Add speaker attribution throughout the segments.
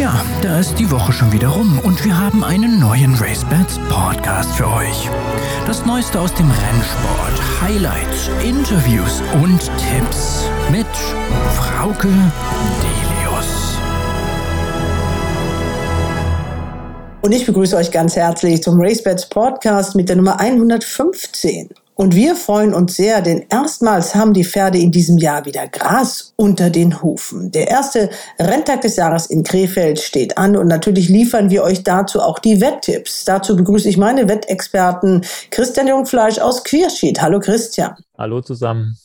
Speaker 1: Tja, da ist die Woche schon wieder rum und wir haben einen neuen RaceBets Podcast für euch. Das Neueste aus dem Rennsport, Highlights, Interviews und Tipps mit Frauke Delius.
Speaker 2: Und ich begrüße euch ganz herzlich zum RaceBets Podcast mit der Nummer 115. Und wir freuen uns sehr, denn erstmals haben die Pferde in diesem Jahr wieder Gras unter den Hufen. Der erste Renntag des Jahres in Krefeld steht an und natürlich liefern wir euch dazu auch die Wetttipps. Dazu begrüße ich meine Wettexperten Christian Jungfleisch aus Queerschied. Hallo Christian.
Speaker 3: Hallo zusammen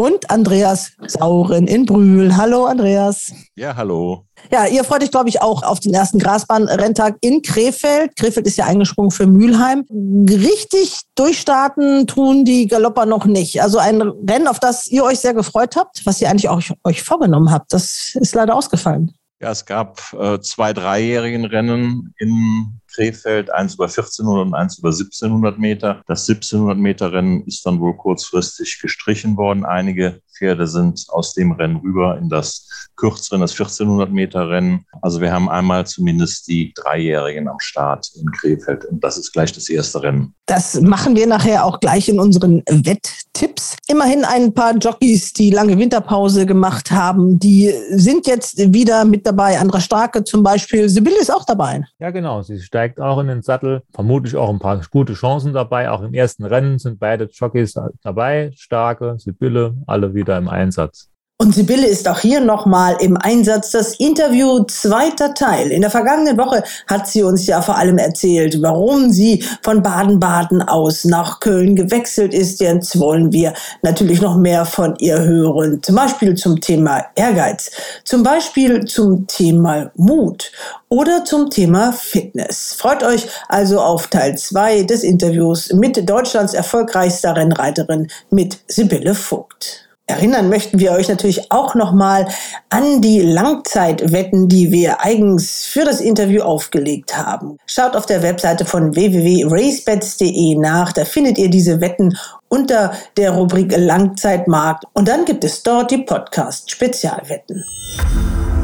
Speaker 2: und Andreas Sauren in Brühl. Hallo Andreas.
Speaker 4: Ja, hallo.
Speaker 2: Ja, ihr freut euch, glaube ich, auch auf den ersten Grasbahn-Renntag in Krefeld. Krefeld ist ja eingesprungen für Mülheim. Richtig durchstarten tun die Galopper noch nicht. Also ein Rennen, auf das ihr euch sehr gefreut habt, was ihr eigentlich auch euch vorgenommen habt, das ist leider ausgefallen.
Speaker 4: Ja, es gab äh, zwei dreijährigen Rennen in Krefeld, eins über 1400 und eins über 1700 Meter. Das 1700 Meter Rennen ist dann wohl kurzfristig gestrichen worden. Einige Pferde sind aus dem Rennen rüber in das kürzere, das 1400 Meter Rennen. Also wir haben einmal zumindest die Dreijährigen am Start in Krefeld und das ist gleich das erste Rennen.
Speaker 2: Das machen wir nachher auch gleich in unseren Wetttipps. Immerhin ein paar Jockeys, die lange Winterpause gemacht haben, die sind jetzt wieder mit dabei. Andra Starke zum Beispiel. Sibylle ist auch dabei.
Speaker 3: Ja, genau. Sie steigt auch in den Sattel. Vermutlich auch ein paar gute Chancen dabei. Auch im ersten Rennen sind beide Jockeys dabei. Starke, Sibylle, alle wieder im Einsatz.
Speaker 2: Und Sibylle ist auch hier nochmal im Einsatz. Das Interview zweiter Teil. In der vergangenen Woche hat sie uns ja vor allem erzählt, warum sie von Baden-Baden aus nach Köln gewechselt ist. Jetzt wollen wir natürlich noch mehr von ihr hören. Zum Beispiel zum Thema Ehrgeiz. Zum Beispiel zum Thema Mut oder zum Thema Fitness. Freut euch also auf Teil zwei des Interviews mit Deutschlands erfolgreichster Rennreiterin mit Sibylle Vogt. Erinnern möchten wir euch natürlich auch nochmal an die Langzeitwetten, die wir eigens für das Interview aufgelegt haben. Schaut auf der Webseite von www.racebets.de nach, da findet ihr diese Wetten unter der Rubrik Langzeitmarkt und dann gibt es dort die Podcast Spezialwetten.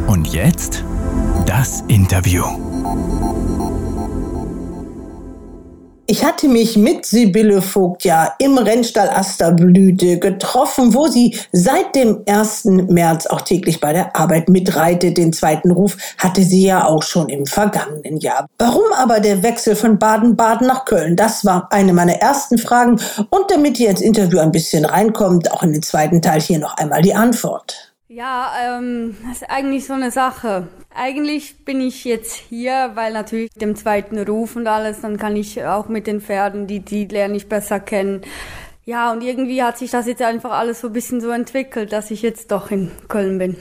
Speaker 1: Und jetzt das Interview.
Speaker 2: Ich hatte mich mit Sibylle Vogt ja im Rennstall Asterblüte getroffen, wo sie seit dem 1. März auch täglich bei der Arbeit mitreitet. Den zweiten Ruf hatte sie ja auch schon im vergangenen Jahr. Warum aber der Wechsel von Baden-Baden nach Köln? Das war eine meiner ersten Fragen. Und damit ihr ins Interview ein bisschen reinkommt, auch in den zweiten Teil hier noch einmal die Antwort.
Speaker 5: Ja, ähm, das ist eigentlich so eine Sache. Eigentlich bin ich jetzt hier, weil natürlich dem zweiten Ruf und alles, dann kann ich auch mit den Pferden, die, die lerne ich besser kennen. Ja, und irgendwie hat sich das jetzt einfach alles so ein bisschen so entwickelt, dass ich jetzt doch in Köln bin.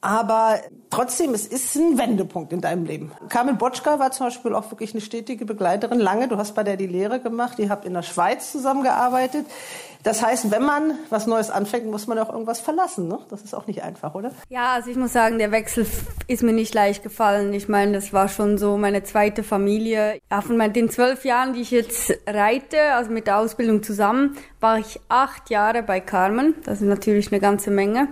Speaker 2: Aber trotzdem, es ist ein Wendepunkt in deinem Leben. Carmen Botschka war zum Beispiel auch wirklich eine stetige Begleiterin lange. Du hast bei der die Lehre gemacht, ihr habt in der Schweiz zusammengearbeitet. Das heißt, wenn man was Neues anfängt, muss man auch irgendwas verlassen. Ne? Das ist auch nicht einfach, oder?
Speaker 5: Ja, also ich muss sagen, der Wechsel ist mir nicht leicht gefallen. Ich meine, das war schon so meine zweite Familie. Ja, von den zwölf Jahren, die ich jetzt reite, also mit der Ausbildung zusammen, war ich acht Jahre bei Carmen. Das ist natürlich eine ganze Menge.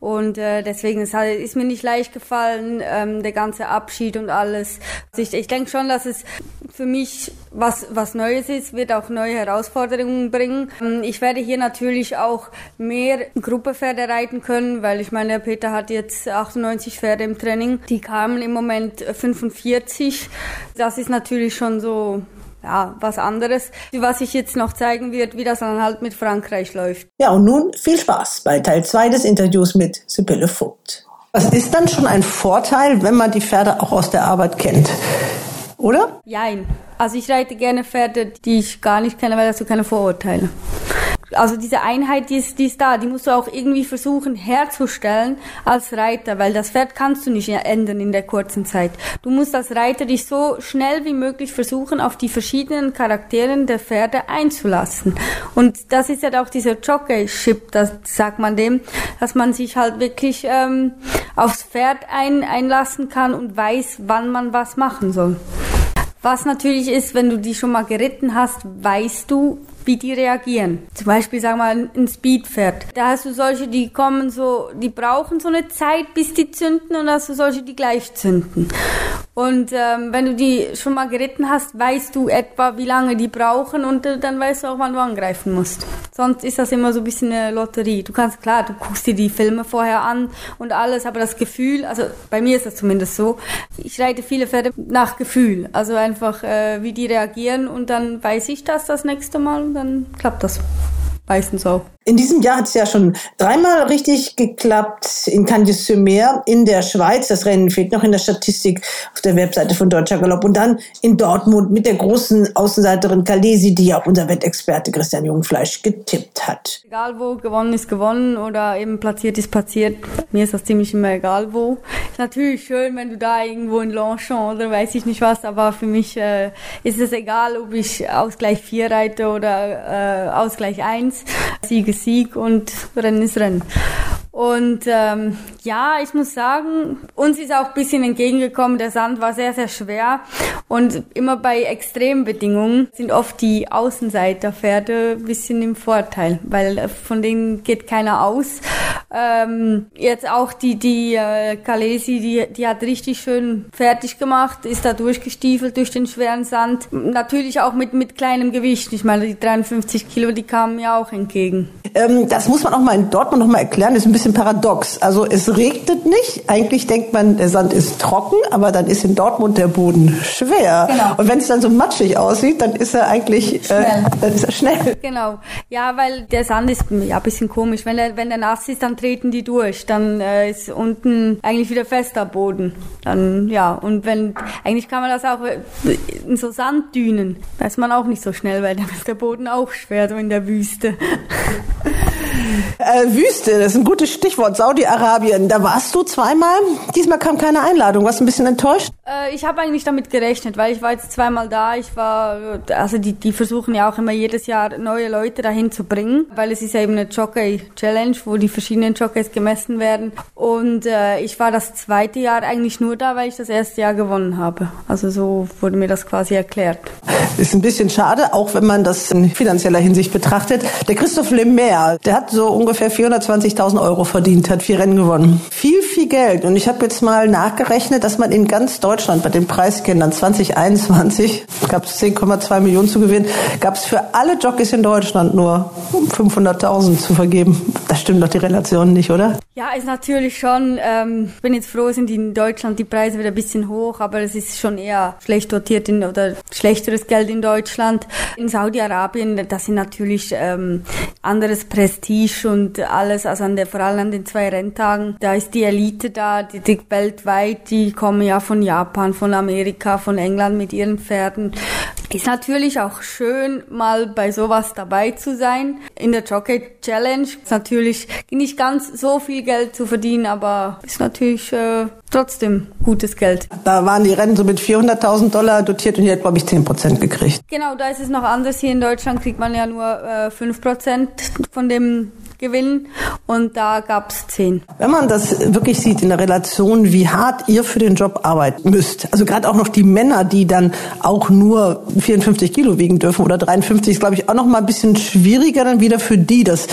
Speaker 5: Und äh, deswegen ist, halt, ist mir nicht leicht gefallen, ähm, der ganze Abschied und alles. Also ich, ich denke schon, dass es für mich was, was Neues ist, wird auch neue Herausforderungen bringen. Ähm, ich werde hier natürlich auch mehr Gruppepferde reiten können, weil ich meine, Peter hat jetzt 98 Pferde im Training. Die kamen im Moment 45. Das ist natürlich schon so ja, was anderes, was ich jetzt noch zeigen wird, wie das dann halt mit Frankreich läuft.
Speaker 2: Ja, und nun viel Spaß bei Teil 2 des Interviews mit Sibylle Vogt. Was ist dann schon ein Vorteil, wenn man die Pferde auch aus der Arbeit kennt? Oder?
Speaker 5: Jein. Also ich reite gerne Pferde, die ich gar nicht kenne, weil das so keine Vorurteile. Also diese Einheit, die ist, die ist da, die musst du auch irgendwie versuchen herzustellen als Reiter, weil das Pferd kannst du nicht ändern in der kurzen Zeit. Du musst als Reiter dich so schnell wie möglich versuchen, auf die verschiedenen Charakteren der Pferde einzulassen. Und das ist ja auch dieser Jockey-Ship, das sagt man dem, dass man sich halt wirklich ähm, aufs Pferd ein, einlassen kann und weiß, wann man was machen soll. Was natürlich ist, wenn du die schon mal geritten hast, weißt du, wie die reagieren. Zum Beispiel, wir mal, ein Speedpferd. Da hast du solche, die kommen so, die brauchen so eine Zeit, bis die zünden und hast du solche, die gleich zünden. Und ähm, wenn du die schon mal geritten hast, weißt du etwa, wie lange die brauchen und äh, dann weißt du auch, wann du angreifen musst. Sonst ist das immer so ein bisschen eine Lotterie. Du kannst, klar, du guckst dir die Filme vorher an und alles, aber das Gefühl, also bei mir ist das zumindest so, ich reite viele Pferde nach Gefühl. Also einfach, äh, wie die reagieren und dann weiß ich das das nächste Mal dann klappt das meistens auch.
Speaker 2: In diesem Jahr hat es ja schon dreimal richtig geklappt in Candice-sur-Mer in der Schweiz. Das Rennen fehlt noch in der Statistik auf der Webseite von Deutscher Galopp. Und dann in Dortmund mit der großen Außenseiterin Kalesi, die ja auch unser Wettexperte Christian Jungfleisch getippt hat.
Speaker 5: Egal wo, gewonnen ist gewonnen oder eben platziert ist platziert. Mir ist das ziemlich immer egal wo. Ist natürlich schön, wenn du da irgendwo in Longchamp oder weiß ich nicht was, aber für mich äh, ist es egal, ob ich Ausgleich 4 reite oder äh, Ausgleich 1. Siege Sieg und Rennen ist Rennen. Und ähm, ja, ich muss sagen, uns ist auch ein bisschen entgegengekommen, der Sand war sehr, sehr schwer. Und immer bei Extrembedingungen sind oft die Außenseiterpferde ein bisschen im Vorteil, weil von denen geht keiner aus. Ähm, jetzt auch die, die äh, Kalesi, die, die hat richtig schön fertig gemacht, ist da durchgestiefelt durch den schweren Sand. Natürlich auch mit, mit kleinem Gewicht. Ich meine, die 53 Kilo, die kamen mir auch entgegen.
Speaker 2: Ähm, das muss man auch mal in Dortmund noch mal erklären. Das ist ein bisschen paradox. Also es regnet nicht. Eigentlich denkt man, der Sand ist trocken, aber dann ist in Dortmund der Boden schwer. Genau. Und wenn es dann so matschig aussieht, dann ist er eigentlich äh, schnell. Äh, ist er schnell.
Speaker 5: Genau. Ja, weil der Sand ist ja ein bisschen komisch. Wenn der, wenn der nass ist, dann treten die durch. Dann äh, ist unten eigentlich wieder fester Boden. Dann ja. Und wenn eigentlich kann man das auch äh, in so Sanddünen. Da ist man auch nicht so schnell, weil dann ist der Boden auch schwer so in der Wüste.
Speaker 2: Äh, Wüste, das ist ein gutes Stichwort. Saudi-Arabien, da warst du zweimal. Diesmal kam keine Einladung. Warst du ein bisschen enttäuscht?
Speaker 5: Äh, ich habe eigentlich damit gerechnet, weil ich war jetzt zweimal da. Ich war, also die, die versuchen ja auch immer jedes Jahr neue Leute dahin zu bringen, weil es ist ja eben eine Jockey-Challenge, wo die verschiedenen Jockeys gemessen werden. Und äh, ich war das zweite Jahr eigentlich nur da, weil ich das erste Jahr gewonnen habe. Also so wurde mir das quasi erklärt.
Speaker 2: Ist ein bisschen schade, auch wenn man das in finanzieller Hinsicht betrachtet. Der Christoph Lemaire, der hat so ungefähr 420.000 Euro verdient, hat vier Rennen gewonnen. Viel, viel Geld. Und ich habe jetzt mal nachgerechnet, dass man in ganz Deutschland bei den Preiskindern 2021 gab es 10,2 Millionen zu gewinnen, gab es für alle Jockeys in Deutschland nur 500.000 zu vergeben. Das stimmt doch die Relation nicht, oder?
Speaker 5: Ja, ist natürlich schon. Ähm, ich bin jetzt froh, sind in Deutschland die Preise wieder ein bisschen hoch, aber es ist schon eher schlecht dotiert in, oder schlechteres Geld in Deutschland. In Saudi-Arabien, das sind natürlich ähm, anderes Prestige und alles, also an der, vor allem an den zwei Renntagen, da ist die Elite da, die, die weltweit, die kommen ja von Japan, von Amerika, von England mit ihren Pferden. Ist natürlich auch schön, mal bei sowas dabei zu sein. In der Jockey Challenge ist natürlich nicht ganz so viel Geld zu verdienen, aber ist natürlich äh, trotzdem gutes Geld.
Speaker 2: Da waren die Rennen so mit 400.000 Dollar dotiert und die hat, glaube ich, 10 Prozent gekriegt.
Speaker 5: Genau, da ist es noch anders. Hier in Deutschland kriegt man ja nur äh, 5 Prozent von dem gewinnen und da gab es zehn.
Speaker 2: Wenn man das wirklich sieht in der Relation, wie hart ihr für den Job arbeiten müsst, also gerade auch noch die Männer, die dann auch nur 54 Kilo wiegen dürfen oder 53, ist glaube ich auch noch mal ein bisschen schwieriger dann wieder für die das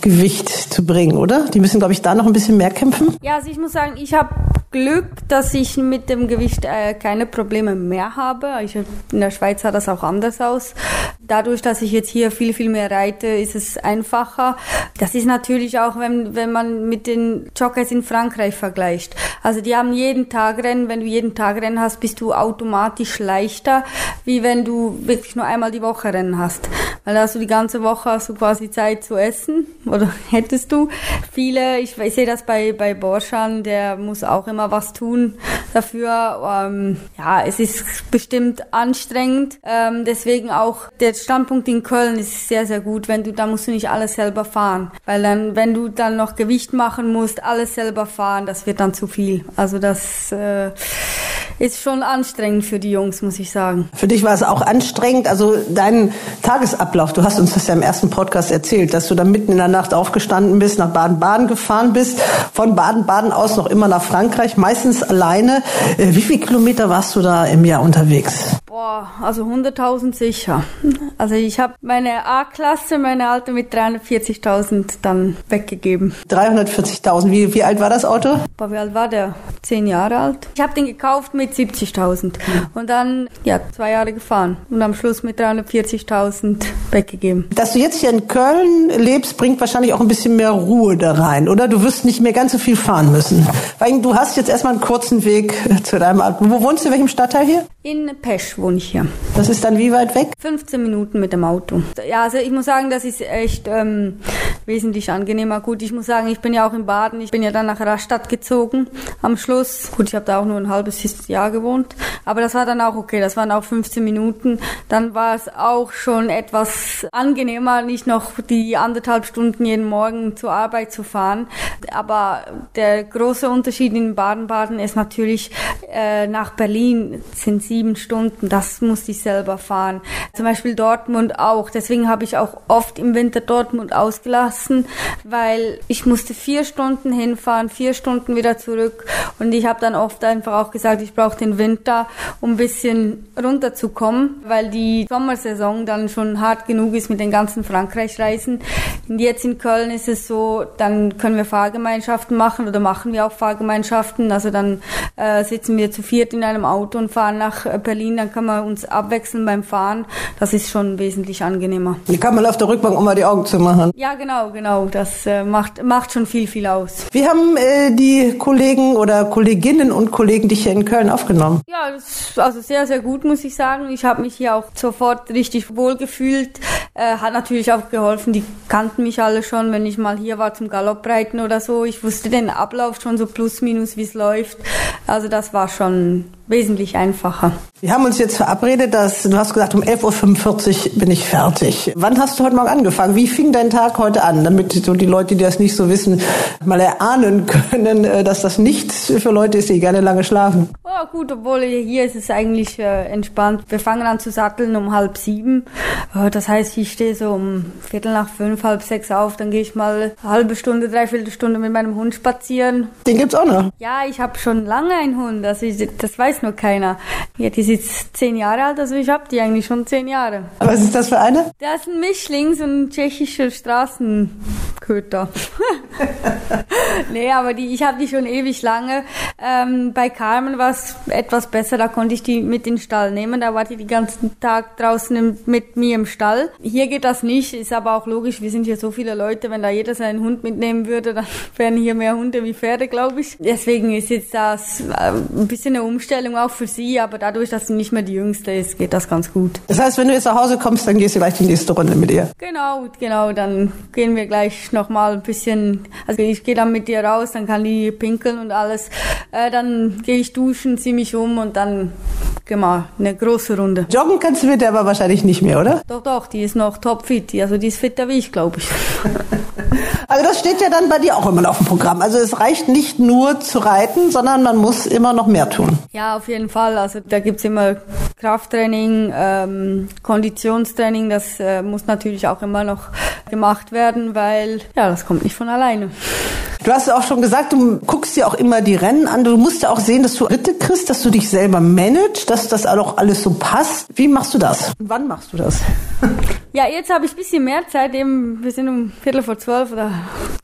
Speaker 2: Gewicht zu bringen, oder? Die müssen glaube ich da noch ein bisschen mehr kämpfen.
Speaker 5: Ja, also ich muss sagen, ich habe Glück, dass ich mit dem Gewicht äh, keine Probleme mehr habe. Ich, in der Schweiz sah das auch anders aus. Dadurch, dass ich jetzt hier viel, viel mehr reite, ist es einfacher. Das ist natürlich auch, wenn, wenn man mit den Jockeys in Frankreich vergleicht. Also die haben jeden Tag Rennen. Wenn du jeden Tag Rennen hast, bist du automatisch leichter, wie wenn du wirklich nur einmal die Woche Rennen hast. Weil da hast du die ganze Woche hast du quasi Zeit zu essen. Oder hättest du. Viele, ich, ich sehe das bei, bei Borschan, der muss auch immer was tun dafür. Ähm, ja, es ist bestimmt anstrengend. Ähm, deswegen auch der Standpunkt in Köln ist sehr, sehr gut. Wenn du, da musst du nicht alles selber fahren. Weil dann, wenn du dann noch Gewicht machen musst, alles selber fahren, das wird dann zu viel. Also das äh, ist schon anstrengend für die Jungs, muss ich sagen.
Speaker 2: Für dich war es auch anstrengend. Also dein Tagesablauf, du hast uns das ja im ersten Podcast erzählt, dass du dann mitten in der Nacht aufgestanden bist, nach Baden-Baden gefahren bist, von Baden-Baden aus noch immer nach Frankreich, meistens alleine. Äh, wie viele Kilometer warst du da im Jahr unterwegs?
Speaker 5: Boah, also 100.000 sicher. Also ich habe meine A-Klasse, meine alte mit 340.000 dann weggegeben.
Speaker 2: 340.000. Wie, wie alt war das Auto?
Speaker 5: Boah, wie alt war der? Zehn Jahre alt. Ich habe den gekauft mit 70.000 und dann ja zwei Jahre gefahren und am Schluss mit 340.000 weggegeben.
Speaker 2: Dass du jetzt hier in Köln lebst, bringt wahrscheinlich auch ein bisschen mehr Ruhe da rein, oder? Du wirst nicht mehr ganz so viel fahren müssen. Weil du hast jetzt erstmal einen kurzen Weg zu deinem Auto. Wo wohnst du? In welchem Stadtteil hier?
Speaker 5: In Pesch wohne ich hier.
Speaker 2: Das ist dann wie weit weg?
Speaker 5: 15 Minuten mit dem Auto. Ja, also ich muss sagen, das ist echt ähm, wesentlich angenehmer. Gut, ich muss sagen, ich bin ja auch in Baden. Ich bin ja dann nach Rastatt gezogen am Schluss. Gut, ich habe da auch nur ein halbes Jahr gewohnt. Aber das war dann auch okay. Das waren auch 15 Minuten. Dann war es auch schon etwas angenehmer, nicht noch die anderthalb Stunden jeden Morgen zur Arbeit zu fahren. Aber der große Unterschied in Baden-Baden ist natürlich, äh, nach Berlin sind sieben Stunden. Das musste ich selber fahren. Zum Beispiel Dortmund auch. Deswegen habe ich auch oft im Winter Dortmund ausgelassen, weil ich musste vier Stunden hinfahren, vier Stunden wieder zurück. Und ich habe dann oft einfach auch gesagt, ich brauche den Winter, um ein bisschen runterzukommen, weil die Sommersaison dann schon hart genug ist mit den ganzen Frankreich-Reisen. Jetzt in Köln ist es so, dann können wir Fahrgemeinschaften machen oder machen wir auch Fahrgemeinschaften. Also dann äh, sitzen wir zu viert in einem Auto und fahren nach äh, Berlin, dann kann man uns abwechseln beim Fahren. Das ist schon wesentlich angenehmer.
Speaker 2: Hier kann man auf der Rückbank, um mal die Augen zu machen.
Speaker 5: Ja, genau, genau. Das äh, macht, macht schon viel, viel aus.
Speaker 2: Wie haben äh, die Kollegen oder Kolleginnen und Kollegen dich hier in Köln aufgenommen?
Speaker 5: Ja, das, also sehr, sehr gut, muss ich sagen. Ich habe mich hier auch sofort richtig wohl gefühlt. Äh, hat natürlich auch geholfen. Die kannten mich alle schon, wenn ich mal hier war zum Galoppreiten oder so. Ich wusste den Ablauf schon so plus minus, wie es läuft. Also das war schon wesentlich einfacher.
Speaker 2: Wir haben uns jetzt verabredet, dass du hast gesagt, um 11.45 Uhr bin ich fertig. Wann hast du heute Morgen angefangen? Wie fing dein Tag heute an? Damit so die Leute, die das nicht so wissen, mal erahnen können, äh, dass das nichts für Leute ist, die gerne lange schlafen.
Speaker 5: Oh, gut, obwohl hier ist es eigentlich äh, entspannt. Wir fangen an zu satteln um halb sieben. Äh, das heißt, ich stehe so um Viertel nach fünf, halb sechs auf. Dann gehe ich mal eine halbe Stunde, dreiviertel Stunde mit meinem Hund spazieren.
Speaker 2: Den gibt's auch noch?
Speaker 5: Ja, ich habe schon lange einen Hund. Also ich, das weiß nur keiner. Ja, die ist jetzt zehn Jahre alt, also ich habe die eigentlich schon zehn Jahre.
Speaker 2: Was ist das für eine?
Speaker 5: Der ist ein Mischling, so ein tschechischer Straßenköter. nee, aber die, ich habe die schon ewig lange. Ähm, bei Carmen war es etwas besser, da konnte ich die mit in den Stall nehmen. Da war die den ganzen Tag draußen im, mit mir im Stall. Hier geht das nicht, ist aber auch logisch, wir sind hier so viele Leute, wenn da jeder seinen Hund mitnehmen würde, dann wären hier mehr Hunde wie Pferde, glaube ich. Deswegen ist jetzt das äh, ein bisschen eine Umstellung auch für sie, aber dadurch, dass sie nicht mehr die Jüngste ist, geht das ganz gut.
Speaker 2: Das heißt, wenn du jetzt nach Hause kommst, dann gehst du gleich die nächste Runde mit ihr.
Speaker 5: Genau, genau, dann gehen wir gleich nochmal ein bisschen, also ich gehe dann mit ihr raus, dann kann die pinkeln und alles. Äh, dann gehe ich duschen, ziehe mich um und dann wir eine große Runde.
Speaker 2: Joggen kannst du mit der aber wahrscheinlich nicht mehr, oder?
Speaker 5: Doch, doch, die ist noch topfit, also die ist fitter wie ich, glaube ich.
Speaker 2: Also das steht ja dann bei dir auch immer auf dem Programm. Also es reicht nicht nur zu reiten, sondern man muss immer noch mehr tun.
Speaker 5: Ja, auf jeden Fall. Also da gibt's immer Krafttraining, ähm, Konditionstraining. Das äh, muss natürlich auch immer noch gemacht werden, weil ja, das kommt nicht von alleine.
Speaker 2: Du hast auch schon gesagt, du guckst dir auch immer die Rennen an. Du musst ja auch sehen, dass du Ritte kriegst, dass du dich selber managst, dass das auch alles so passt. Wie machst du das? Und wann machst du das?
Speaker 5: Ja, jetzt habe ich ein bisschen mehr Zeit. Eben, wir sind um Viertel vor zwölf oder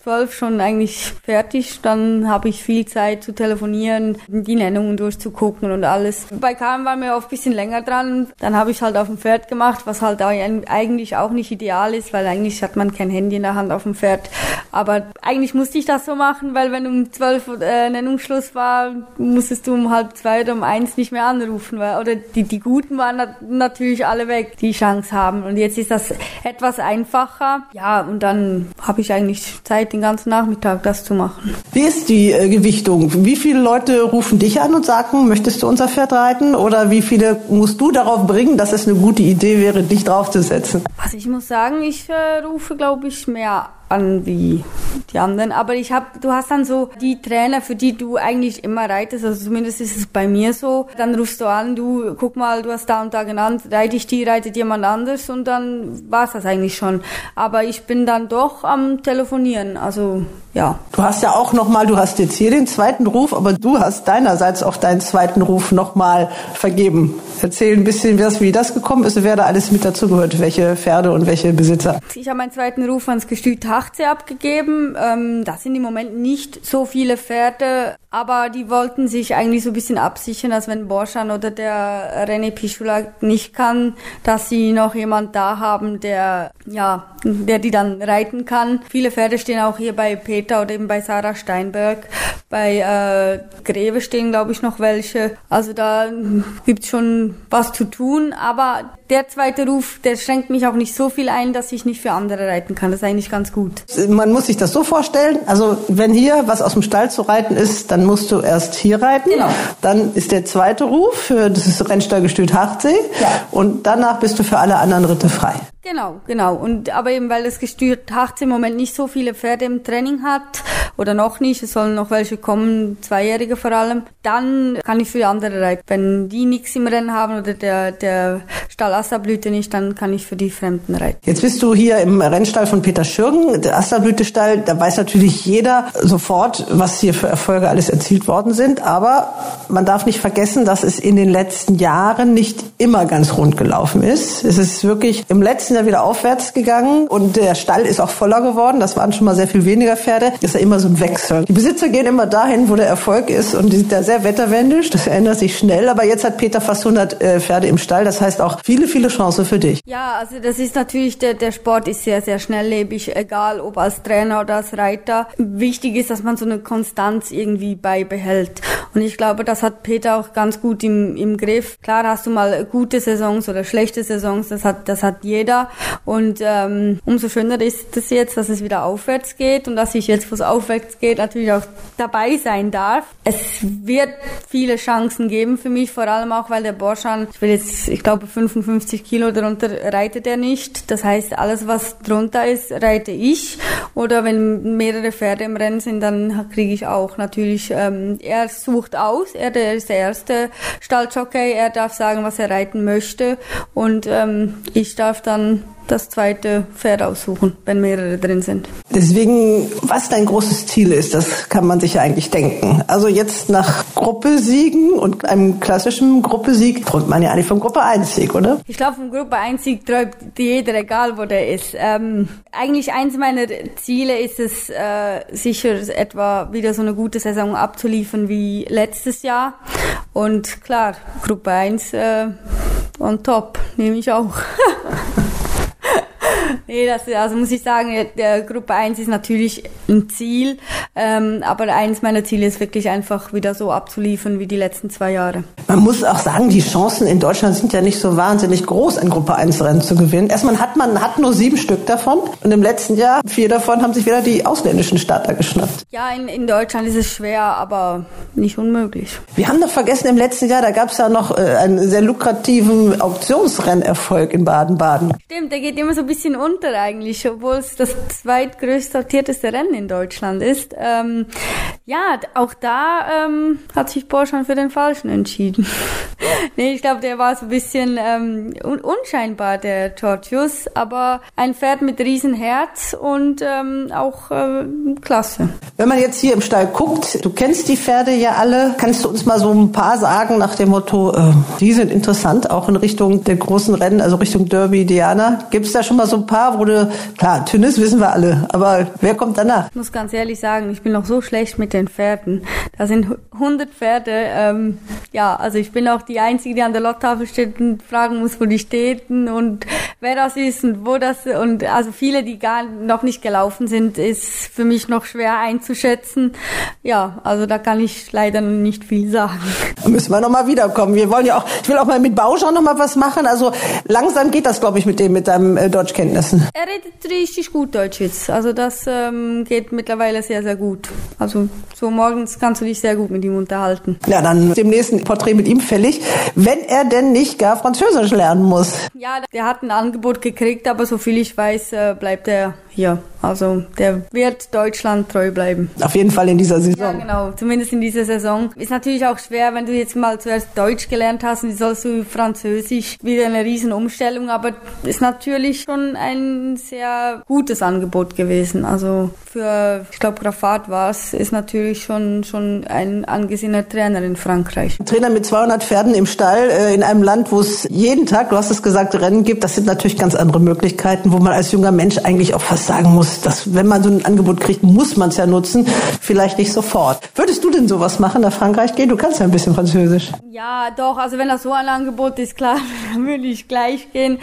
Speaker 5: zwölf schon eigentlich fertig. Dann habe ich viel Zeit zu telefonieren, die Nennungen durchzugucken und alles. Bei Karm waren wir oft ein bisschen länger dran. Dann habe ich halt auf dem Pferd gemacht, was halt eigentlich auch nicht ideal ist, weil eigentlich hat man kein Handy in der Hand auf dem Pferd. Aber eigentlich musste ich das so machen, weil wenn um zwölf äh, Nennungsschluss war, musstest du um halb zwei oder um eins nicht mehr anrufen. Weil, oder die, die Guten waren nat natürlich alle weg, die Chance haben. Und jetzt ist das etwas einfacher. Ja, und dann habe ich eigentlich Zeit, den ganzen Nachmittag das zu machen.
Speaker 2: Wie ist die äh, Gewichtung? Wie viele Leute rufen dich an und sagen, möchtest du unser Pferd reiten? Oder wie viele musst du darauf bringen, dass es eine gute Idee wäre, dich draufzusetzen?
Speaker 5: Also ich muss sagen, ich äh, rufe, glaube ich, mehr an wie die anderen. Aber ich habe, du hast dann so die Trainer, für die du eigentlich immer reitest, also zumindest ist es bei mir so. Dann rufst du an, du guck mal, du hast da und da genannt, reite ich die, reitet jemand anders und dann war es das eigentlich schon. Aber ich bin dann doch am Telefonieren, also ja.
Speaker 2: Du hast ja auch nochmal, du hast jetzt hier den zweiten Ruf, aber du hast deinerseits auch deinen zweiten Ruf nochmal vergeben. Erzähl ein bisschen, wie das gekommen ist und wer da alles mit dazugehört, welche Pferde und welche Besitzer.
Speaker 5: Ich habe meinen zweiten Ruf ans Gestüt Hachze abgegeben. Ähm, das sind im Moment nicht so viele Pferde, aber die wollten sich eigentlich so ein bisschen absichern, dass wenn Borschan oder der René Pichula nicht kann, dass sie noch jemand da haben, der, ja, der die dann reiten kann. Viele Pferde stehen auch hier bei Peter oder eben bei Sarah Steinberg. Bei äh, Greve stehen, glaube ich, noch welche. Also da gibt's schon was zu tun, aber der zweite Ruf, der schränkt mich auch nicht so viel ein, dass ich nicht für andere reiten kann. Das ist eigentlich ganz gut.
Speaker 2: Man muss sich das so vorstellen, also wenn hier was aus dem Stall zu reiten ist, dann musst du erst hier reiten. Genau. Dann ist der zweite Ruf für das Rennstallgestüt Hartsee ja. und danach bist du für alle anderen Ritte frei.
Speaker 5: Genau, genau. Und aber eben weil das Gestüt Harz im Moment nicht so viele Pferde im Training hat oder noch nicht, es sollen noch welche kommen, Zweijährige vor allem, dann kann ich für andere reiten. Wenn die nichts im Rennen haben oder der, der Stall Asterblüte nicht, dann kann ich für die Fremden reiten.
Speaker 2: Jetzt bist du hier im Rennstall von Peter Schürgen, der Asterblüte-Stall, da weiß natürlich jeder sofort, was hier für Erfolge alles erzielt worden sind, aber man darf nicht vergessen, dass es in den letzten Jahren nicht immer ganz rund gelaufen ist. Es ist wirklich im letzten Jahr wieder aufwärts gegangen und der Stall ist auch voller geworden. Das waren schon mal sehr viel weniger Pferde. Ist ja immer so ein Wechsel. Die Besitzer gehen immer dahin, wo der Erfolg ist und die sind da sehr wetterwendisch. Das ändert sich schnell. Aber jetzt hat Peter fast 100 äh, Pferde im Stall. Das heißt auch viele, viele Chancen für dich.
Speaker 5: Ja, also das ist natürlich, der, der Sport ist sehr, sehr schnelllebig, egal ob als Trainer oder als Reiter. Wichtig ist, dass man so eine Konstanz irgendwie beibehält. Und ich glaube, das hat Peter auch ganz gut im, im Griff. Klar hast du mal gute Saisons oder schlechte Saisons, das hat, das hat jeder. Und ähm, umso schöner ist es jetzt, dass es wieder aufwärts geht und dass ich jetzt, wo es aufwärts geht, natürlich auch dabei sein darf. Es wird viele Chancen geben für mich, vor allem auch, weil der Borschan, ich will jetzt, ich glaube, 55 Kilo darunter reitet er nicht. Das heißt, alles, was drunter ist, reite ich. Oder wenn mehrere Pferde im Rennen sind, dann kriege ich auch natürlich, ähm, er sucht aus, er ist der erste Stalljockey, er darf sagen, was er reiten möchte und ähm, ich darf dann das zweite Pferd aussuchen, wenn mehrere drin sind.
Speaker 2: Deswegen, was dein großes Ziel ist, das kann man sich ja eigentlich denken. Also jetzt nach Gruppesiegen und einem klassischen Gruppesieg träumt man ja eigentlich vom Gruppe 1 Sieg, oder?
Speaker 5: Ich glaube, vom Gruppe 1 Sieg träumt jeder, egal wo der ist. Ähm, eigentlich eins meiner Ziele ist es, äh, sicher etwa wieder so eine gute Saison abzuliefern wie letztes Jahr. Und klar, Gruppe 1 äh, on top, nehme ich auch. nee, das, also muss ich sagen, der Gruppe 1 ist natürlich ein Ziel, ähm, aber eines meiner Ziele ist wirklich einfach wieder so abzuliefern wie die letzten zwei Jahre.
Speaker 2: Man muss auch sagen, die Chancen in Deutschland sind ja nicht so wahnsinnig groß, ein Gruppe 1 Rennen zu gewinnen. Erstmal hat man hat nur sieben Stück davon und im letzten Jahr vier davon haben sich wieder die ausländischen Starter geschnappt.
Speaker 5: Ja, in, in Deutschland ist es schwer, aber nicht unmöglich.
Speaker 2: Wir haben noch vergessen, im letzten Jahr, da gab es ja noch äh, einen sehr lukrativen Auktionsrennerfolg in Baden-Baden.
Speaker 5: Stimmt, der geht immer so ein bisschen unter eigentlich, obwohl es das zweitgrößte sortierteste Rennen in Deutschland ist. Ähm, ja, auch da ähm, hat sich Porsche für den Falschen entschieden. nee, ich glaube, der war so ein bisschen ähm, un unscheinbar, der Georgius, aber ein Pferd mit Riesenherz und ähm, auch äh, klasse.
Speaker 2: Wenn man jetzt hier im Stall guckt, du kennst die Pferde ja alle, kannst du uns mal so ein paar sagen nach dem Motto, äh, die sind interessant, auch in Richtung der großen Rennen, also Richtung Derby, Diana. Gibt es da schon mal so ein paar, wo du, klar, Tünnes wissen wir alle, aber wer kommt danach?
Speaker 5: Ich muss ganz ehrlich sagen, ich bin noch so schlecht mit den Pferden. Da sind 100 Pferde, ähm, ja, also ich bin auch die Einzige, die an der Lotttafel steht und fragen muss, wo die steht und wer das ist und wo das, und also viele, die gar noch nicht gelaufen sind, ist für mich noch schwer einzuschätzen. Ja, also da kann ich leider nicht viel sagen.
Speaker 2: Da müssen wir nochmal wiederkommen. Wir wollen ja auch, ich will auch mal mit Bauschau nochmal was machen. Also langsam geht das, glaube ich, mit dem, mit deinem äh, Deutschkenntnissen.
Speaker 5: Er redet richtig gut Deutsch jetzt. Also das ähm, geht mittlerweile sehr, sehr gut. Also so morgens kannst du dich sehr gut mit ihm unterhalten.
Speaker 2: Ja, dann demnächst ein Porträt mit ihm fällig, wenn er denn nicht gar Französisch lernen muss.
Speaker 5: Ja, der hat ein Angebot gekriegt, aber so viel ich weiß, äh, bleibt er hier. Also der wird Deutschland treu bleiben.
Speaker 2: Auf jeden Fall in dieser Saison.
Speaker 5: Ja, genau. Zumindest in dieser Saison. Ist natürlich auch schwer, wenn du jetzt mal zuerst Deutsch gelernt hast und sollst du Französisch. Wieder eine riesen Umstellung, aber ist natürlich schon ein sehr gutes Angebot gewesen. Also für, ich glaube, Grafat war es, ist natürlich schon, schon ein angesehener Trainer in Frankreich.
Speaker 2: Trainer mit 200 Pferden im Stall äh, in einem Land, wo es jeden Tag, du hast es gesagt, Rennen gibt. Das sind natürlich ganz andere Möglichkeiten, wo man als junger Mensch eigentlich auch fast sagen muss, dass wenn man so ein Angebot kriegt, muss man es ja nutzen. Vielleicht nicht sofort. Würdest du denn sowas machen, nach Frankreich gehen? Du kannst ja ein bisschen Französisch.
Speaker 5: Ja, doch. Also wenn das so ein Angebot ist, klar, würde ich gleich gehen.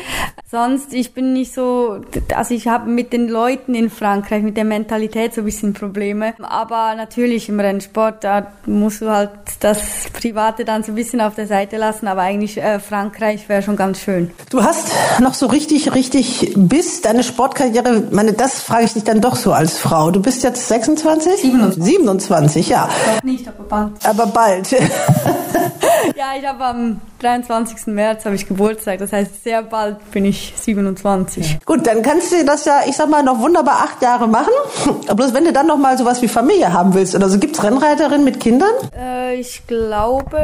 Speaker 5: Sonst, ich bin nicht so, also ich habe mit den Leuten in Frankreich, mit der Mentalität so ein bisschen Probleme. Aber natürlich im Rennsport, da musst du halt das Private dann so ein bisschen auf der Seite lassen. Aber eigentlich äh, Frankreich wäre schon ganz schön.
Speaker 2: Du hast noch so richtig, richtig bis deine Sportkarriere, meine, das frage ich dich dann doch so als Frau. Du bist jetzt 26?
Speaker 5: 27.
Speaker 2: 27, ja.
Speaker 5: Nicht, aber bald.
Speaker 2: Aber bald.
Speaker 5: ja, ich habe am 23. März habe ich Geburtstag. Das heißt, sehr bald bin ich 27.
Speaker 2: Gut, dann kannst du das ja, ich sag mal, noch wunderbar acht Jahre machen. Bloß wenn du dann noch mal sowas wie Familie haben willst oder so, gibt's Rennreiterinnen mit Kindern?
Speaker 5: Äh, ich glaube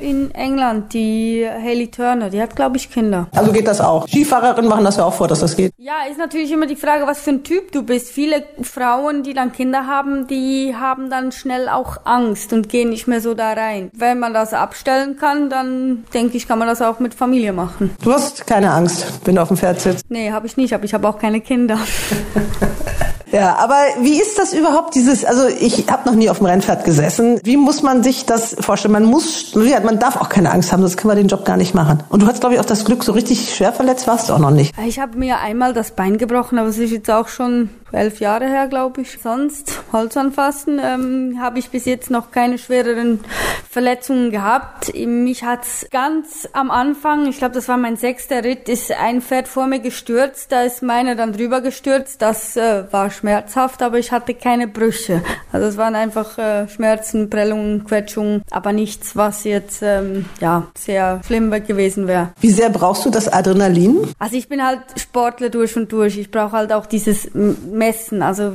Speaker 5: in England, die Haley Turner, die hat, glaube ich, Kinder.
Speaker 2: Also geht das auch. Skifahrerinnen machen das ja auch vor, dass das geht.
Speaker 5: Ja, ist natürlich immer die Frage, was für ein Typ du bist. Viele Frauen, die dann Kinder haben, die haben dann schnell auch Angst und gehen nicht mehr so da rein. Wenn man das abstellen kann, dann denke ich, kann man das auch mit Familie machen.
Speaker 2: Du hast keine Angst, wenn du auf dem Pferd sitzt.
Speaker 5: Nee, habe ich nicht, aber ich habe auch keine Kinder.
Speaker 2: Ja, aber wie ist das überhaupt dieses, also ich habe noch nie auf dem Rennpferd gesessen. Wie muss man sich das vorstellen? Man muss, man darf auch keine Angst haben, sonst kann man den Job gar nicht machen. Und du hast, glaube ich, auch das Glück, so richtig schwer verletzt warst du auch noch nicht.
Speaker 5: Ich habe mir einmal das Bein gebrochen, aber es ist jetzt auch schon elf Jahre her, glaube ich. Sonst Holz anfassen ähm, habe ich bis jetzt noch keine schwereren Verletzungen gehabt. Mich hat's ganz am Anfang, ich glaube, das war mein sechster Ritt, ist ein Pferd vor mir gestürzt. Da ist meiner dann drüber gestürzt. Das äh, war schmerzhaft, aber ich hatte keine Brüche. Also es waren einfach äh, Schmerzen, Prellungen, Quetschungen, aber nichts, was jetzt ähm, ja sehr schlimm gewesen wäre.
Speaker 2: Wie sehr brauchst du das Adrenalin?
Speaker 5: Also ich bin halt Sportler durch und durch. Ich brauche halt auch dieses Messen, also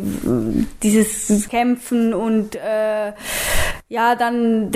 Speaker 5: dieses Kämpfen und äh, ja, dann,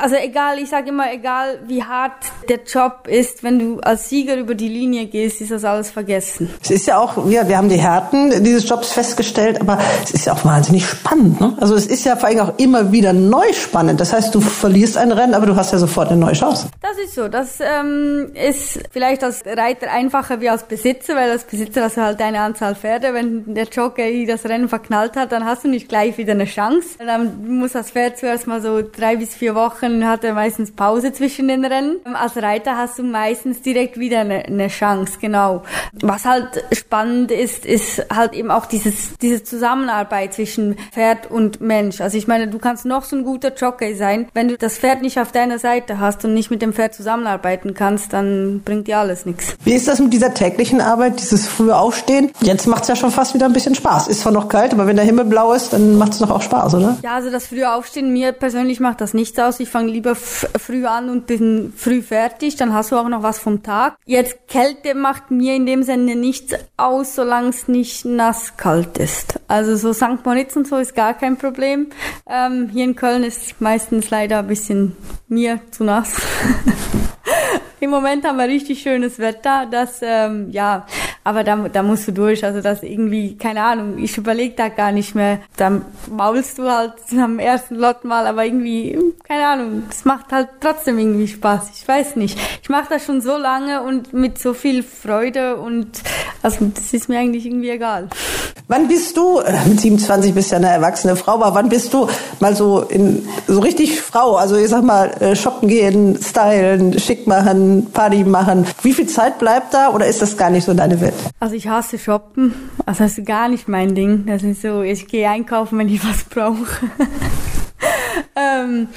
Speaker 5: also egal, ich sage immer, egal wie hart der Job ist, wenn du als Sieger über die Linie gehst, ist das alles vergessen.
Speaker 2: Es ist ja auch, ja, wir haben die Härten dieses Jobs festgestellt, aber es ist ja auch wahnsinnig spannend. Ne? Also es ist ja vor allem auch immer wieder neu spannend. Das heißt, du verlierst ein Rennen, aber du hast ja sofort eine neue Chance.
Speaker 5: Das ist so. Das ähm, ist vielleicht als Reiter einfacher wie als Besitzer, weil als Besitzer hast du halt eine Anzahl Pferde. Wenn der Jockey das Rennen verknallt hat, dann hast du nicht gleich wieder eine Chance. Dann muss das Pferd zuerst mal so drei bis vier Wochen hat er meistens Pause zwischen den Rennen. Als Reiter hast du meistens direkt wieder eine, eine Chance, genau. Was halt spannend ist, ist halt eben auch dieses, diese Zusammenarbeit zwischen Pferd und Mensch. Also ich meine, du kannst noch so ein guter Jockey sein, wenn du das Pferd nicht auf deiner Seite hast und nicht mit dem Pferd zusammenarbeiten kannst, dann bringt dir alles nichts.
Speaker 2: Wie ist das mit dieser täglichen Arbeit, dieses frühe Aufstehen? Jetzt macht es ja schon fast wieder ein bisschen Spaß. Ist zwar noch kalt, aber wenn der Himmel blau ist, dann macht es doch auch Spaß, oder?
Speaker 5: Ja, also das frühe Aufstehen mir persönlich macht das nichts aus. Ich fange lieber früh an und bin früh fertig. Dann hast du auch noch was vom Tag. Jetzt Kälte macht mir in dem Sinne nichts aus, solange es nicht nass kalt ist. Also so St. Moritz und so ist gar kein Problem. Ähm, hier in Köln ist meistens leider ein bisschen mir zu nass. Im Moment haben wir richtig schönes Wetter. Das, ähm, ja, aber da, da musst du durch. Also das irgendwie, keine Ahnung, ich überlege da gar nicht mehr. Dann maulst du halt am ersten Lot mal, aber irgendwie, keine Ahnung, es macht halt trotzdem irgendwie Spaß. Ich weiß nicht. Ich mache das schon so lange und mit so viel Freude und also das ist mir eigentlich irgendwie egal.
Speaker 2: Wann bist du, äh, mit 27 bist ja eine erwachsene Frau, aber wann bist du mal so in, so richtig Frau? Also ich sag mal, äh, shoppen gehen, stylen, schick machen, Party machen. Wie viel Zeit bleibt da oder ist das gar nicht so deine Welt?
Speaker 5: Also ich hasse shoppen. Also das ist gar nicht mein Ding. Das ist so, ich gehe einkaufen, wenn ich was brauche. ähm,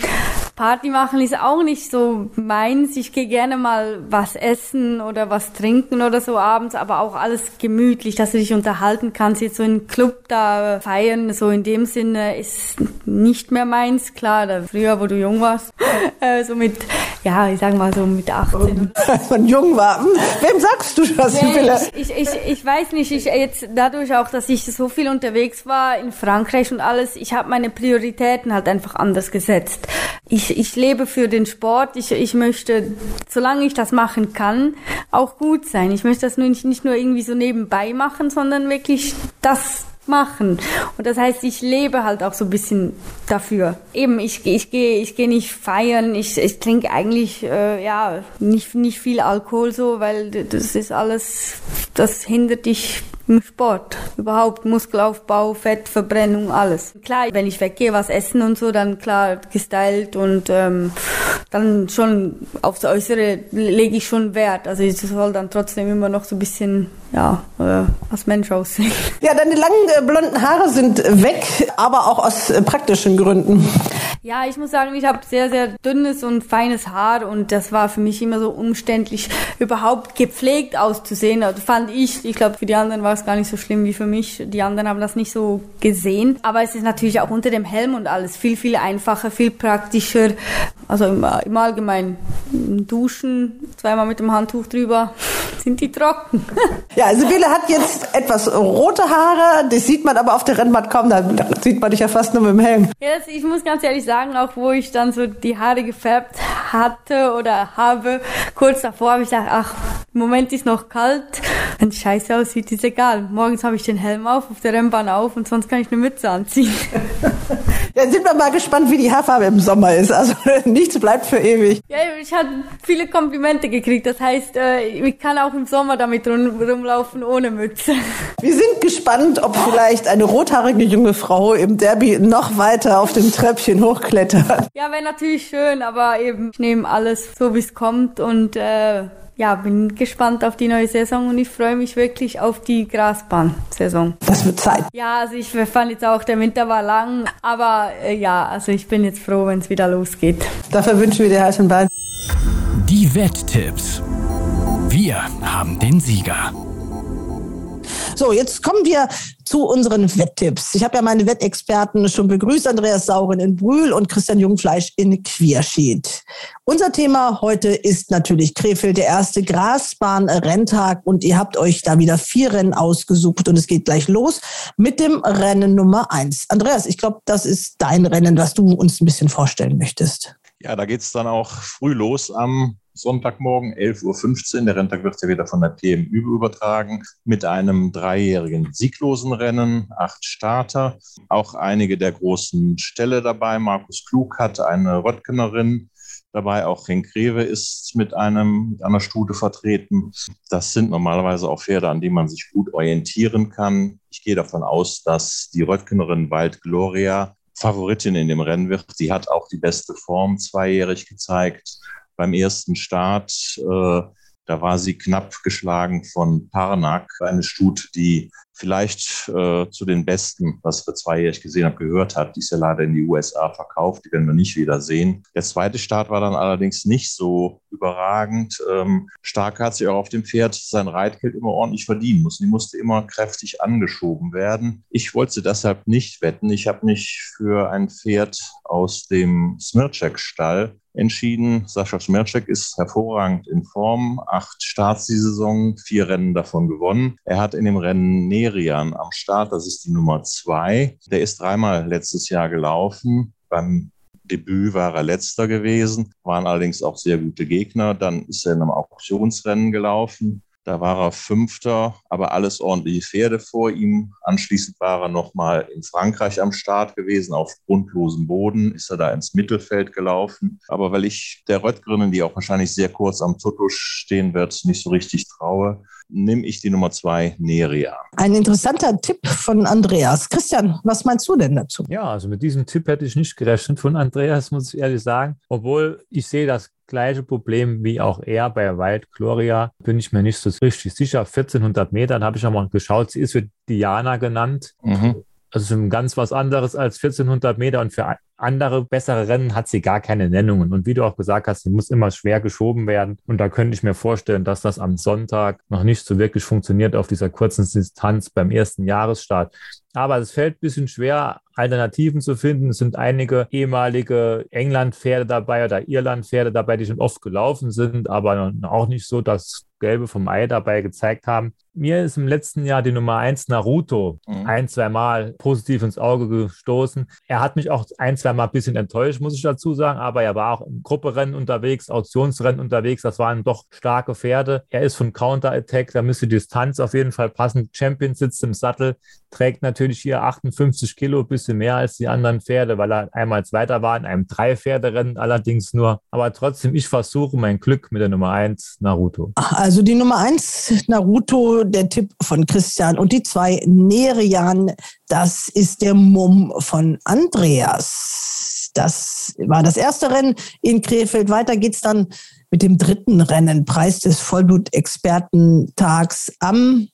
Speaker 5: Party machen ist auch nicht so meins. Ich gehe gerne mal was essen oder was trinken oder so abends, aber auch alles gemütlich, dass du dich unterhalten kannst. Jetzt so in Club da feiern, so in dem Sinne ist nicht mehr meins. Klar, früher, wo du jung warst, äh, so mit ja, ich sag mal so mit 18.
Speaker 2: Als man jung war. Hm, Wem sagst du das,
Speaker 5: Nee, ich, ich, ich, ich weiß nicht, ich jetzt dadurch auch, dass ich so viel unterwegs war in Frankreich und alles, ich habe meine Prioritäten halt einfach anders gesetzt. Ich, ich lebe für den Sport, ich, ich möchte, solange ich das machen kann, auch gut sein. Ich möchte das nur nicht, nicht nur irgendwie so nebenbei machen, sondern wirklich das machen. Und das heißt, ich lebe halt auch so ein bisschen dafür. Eben, ich, ich gehe ich geh nicht feiern, ich, ich trinke eigentlich äh, ja nicht, nicht viel Alkohol so, weil das ist alles, das hindert dich im Sport. Überhaupt Muskelaufbau, Fettverbrennung, alles. Klar, wenn ich weggehe, was essen und so, dann klar gestylt und ähm, dann schon aufs Äußere lege ich schon Wert. Also ich soll dann trotzdem immer noch so ein bisschen, ja, äh, als Mensch aussehen.
Speaker 2: Ja, deine langen äh, blonden Haare sind weg, aber auch aus äh, praktischen Gründen.
Speaker 5: Ja, ich muss sagen, ich habe sehr, sehr dünnes und feines Haar und das war für mich immer so umständlich, überhaupt gepflegt auszusehen. Also fand ich, ich glaube, für die anderen war es gar nicht so schlimm wie für mich. Die anderen haben das nicht so gesehen. Aber es ist natürlich auch unter dem Helm und alles viel, viel einfacher, viel praktischer. Also im, im Allgemeinen duschen, zweimal mit dem Handtuch drüber, sind die trocken.
Speaker 2: Ja, Sibylle hat jetzt etwas rote Haare, das sieht man aber auf der Rennbahn kaum, da sieht man dich ja fast nur mit dem Helm.
Speaker 5: Ja, das, ich muss ganz ehrlich sagen, auch wo ich dann so die Haare gefärbt hatte oder habe, kurz davor habe ich gedacht, ach, im Moment ist noch kalt. Wenn es scheiße aussieht, ist egal. Morgens habe ich den Helm auf, auf der Rennbahn auf und sonst kann ich eine Mütze anziehen.
Speaker 2: Ja, sind wir mal gespannt, wie die Haarfarbe im Sommer ist. Also nichts bleibt für ewig.
Speaker 5: Ja, ich habe viele Komplimente gekriegt. Das heißt, äh, ich kann auch im Sommer damit rum, rumlaufen ohne Mütze.
Speaker 2: Wir sind gespannt, ob vielleicht eine rothaarige junge Frau im Derby noch weiter auf dem Treppchen hochklettert.
Speaker 5: Ja, wäre natürlich schön, aber eben, ich nehme alles so, wie es kommt und äh, ja, bin gespannt auf die neue Saison und ich freue mich wirklich auf die Grasbahn-Saison.
Speaker 2: Das wird Zeit.
Speaker 5: Ja, also ich fand jetzt auch, der Winter war lang, aber äh, ja, also ich bin jetzt froh, wenn es wieder losgeht.
Speaker 2: Dafür wünschen wir dir heißen Ball.
Speaker 1: Die Wetttipps. Wir haben den Sieger.
Speaker 2: So, jetzt kommen wir zu unseren Wetttipps. Ich habe ja meine Wettexperten schon begrüßt, Andreas Sauren in Brühl und Christian Jungfleisch in Quierschied. Unser Thema heute ist natürlich Krefeld, der erste Grasbahn-Renntag und ihr habt euch da wieder vier Rennen ausgesucht und es geht gleich los mit dem Rennen Nummer eins. Andreas, ich glaube, das ist dein Rennen, was du uns ein bisschen vorstellen möchtest.
Speaker 4: Ja, da geht's dann auch früh los am Sonntagmorgen, 11.15 Uhr. Der Renntag wird ja wieder von der PMÜ übertragen mit einem dreijährigen sieglosen Rennen, acht Starter, auch einige der großen Ställe dabei. Markus Klug hat eine Röttgenerin dabei, auch Henk Rewe ist mit, einem, mit einer Stute vertreten. Das sind normalerweise auch Pferde, an denen man sich gut orientieren kann. Ich gehe davon aus, dass die Röttgenerin Wald Gloria Favoritin in dem Rennen wird. Sie hat auch die beste Form zweijährig gezeigt beim ersten Start. Äh, da war sie knapp geschlagen von Parnak, eine Stute, die vielleicht äh, zu den besten, was wir zweijährig gesehen haben, gehört hat. Die ist ja leider in die USA verkauft, die werden wir nicht wieder sehen. Der zweite Start war dann allerdings nicht so überragend. Ähm, Stark hat sich auch auf dem Pferd sein Reitgeld immer ordentlich verdienen müssen. Die musste immer kräftig angeschoben werden. Ich wollte sie deshalb nicht wetten. Ich habe mich für ein Pferd aus dem Smircek-Stall entschieden. Sascha Smircek ist hervorragend in Form. Acht Starts die Saison, vier Rennen davon gewonnen. Er hat in dem Rennen Nerian am Start, das ist die Nummer zwei. Der ist dreimal letztes Jahr gelaufen. Beim Debüt war er letzter gewesen, waren allerdings auch sehr gute Gegner. Dann ist er in einem Auktionsrennen gelaufen. Da war er Fünfter, aber alles ordentliche Pferde vor ihm. Anschließend war er nochmal in Frankreich am Start gewesen, auf grundlosem Boden, ist er da ins Mittelfeld gelaufen. Aber weil ich der Röttgrinnen, die auch wahrscheinlich sehr kurz am Tutusch stehen wird, nicht so richtig traue, nehme ich die Nummer zwei Neria.
Speaker 2: Ein interessanter Tipp von Andreas. Christian, was meinst du denn dazu?
Speaker 3: Ja, also mit diesem Tipp hätte ich nicht gerechnet von Andreas, muss ich ehrlich sagen. Obwohl ich sehe das gleiche Problem wie auch er bei Wild Gloria. Bin ich mir nicht so richtig sicher. 1400 Metern habe ich auch mal geschaut. Sie ist für Diana genannt.
Speaker 4: Mhm.
Speaker 3: Also schon ganz was anderes als 1400 Meter und für andere bessere Rennen hat sie gar keine Nennungen. Und wie du auch gesagt hast, sie muss immer schwer geschoben werden. Und da könnte ich mir vorstellen, dass das am Sonntag noch nicht so wirklich funktioniert auf dieser kurzen Distanz beim ersten Jahresstart. Aber es fällt ein bisschen schwer, Alternativen zu finden. Es sind einige ehemalige England-Pferde dabei oder Irland-Pferde dabei, die schon oft gelaufen sind, aber auch nicht so das Gelbe vom Ei dabei gezeigt haben. Mir ist im letzten Jahr die Nummer 1 Naruto mhm. ein, zwei Mal positiv ins Auge gestoßen. Er hat mich auch ein, zwei Mal ein bisschen enttäuscht, muss ich dazu sagen, aber er war auch im Grupperennen unterwegs, Auktionsrennen unterwegs. Das waren doch starke Pferde. Er ist von Counter-Attack, da müsste die Distanz auf jeden Fall passen. Champion sitzt im Sattel, trägt natürlich hier 58 Kilo, bisschen mehr als die anderen Pferde, weil er einmal Zweiter war in einem Drei-Pferde-Rennen allerdings nur. Aber trotzdem, ich versuche mein Glück mit der Nummer 1 Naruto.
Speaker 2: Also die Nummer 1 Naruto, der Tipp von Christian und die zwei Nerian, das ist der Mumm von Andreas. Das war das erste Rennen in Krefeld. Weiter geht's dann mit dem dritten Rennen, Preis des Vollblut-Expertentags am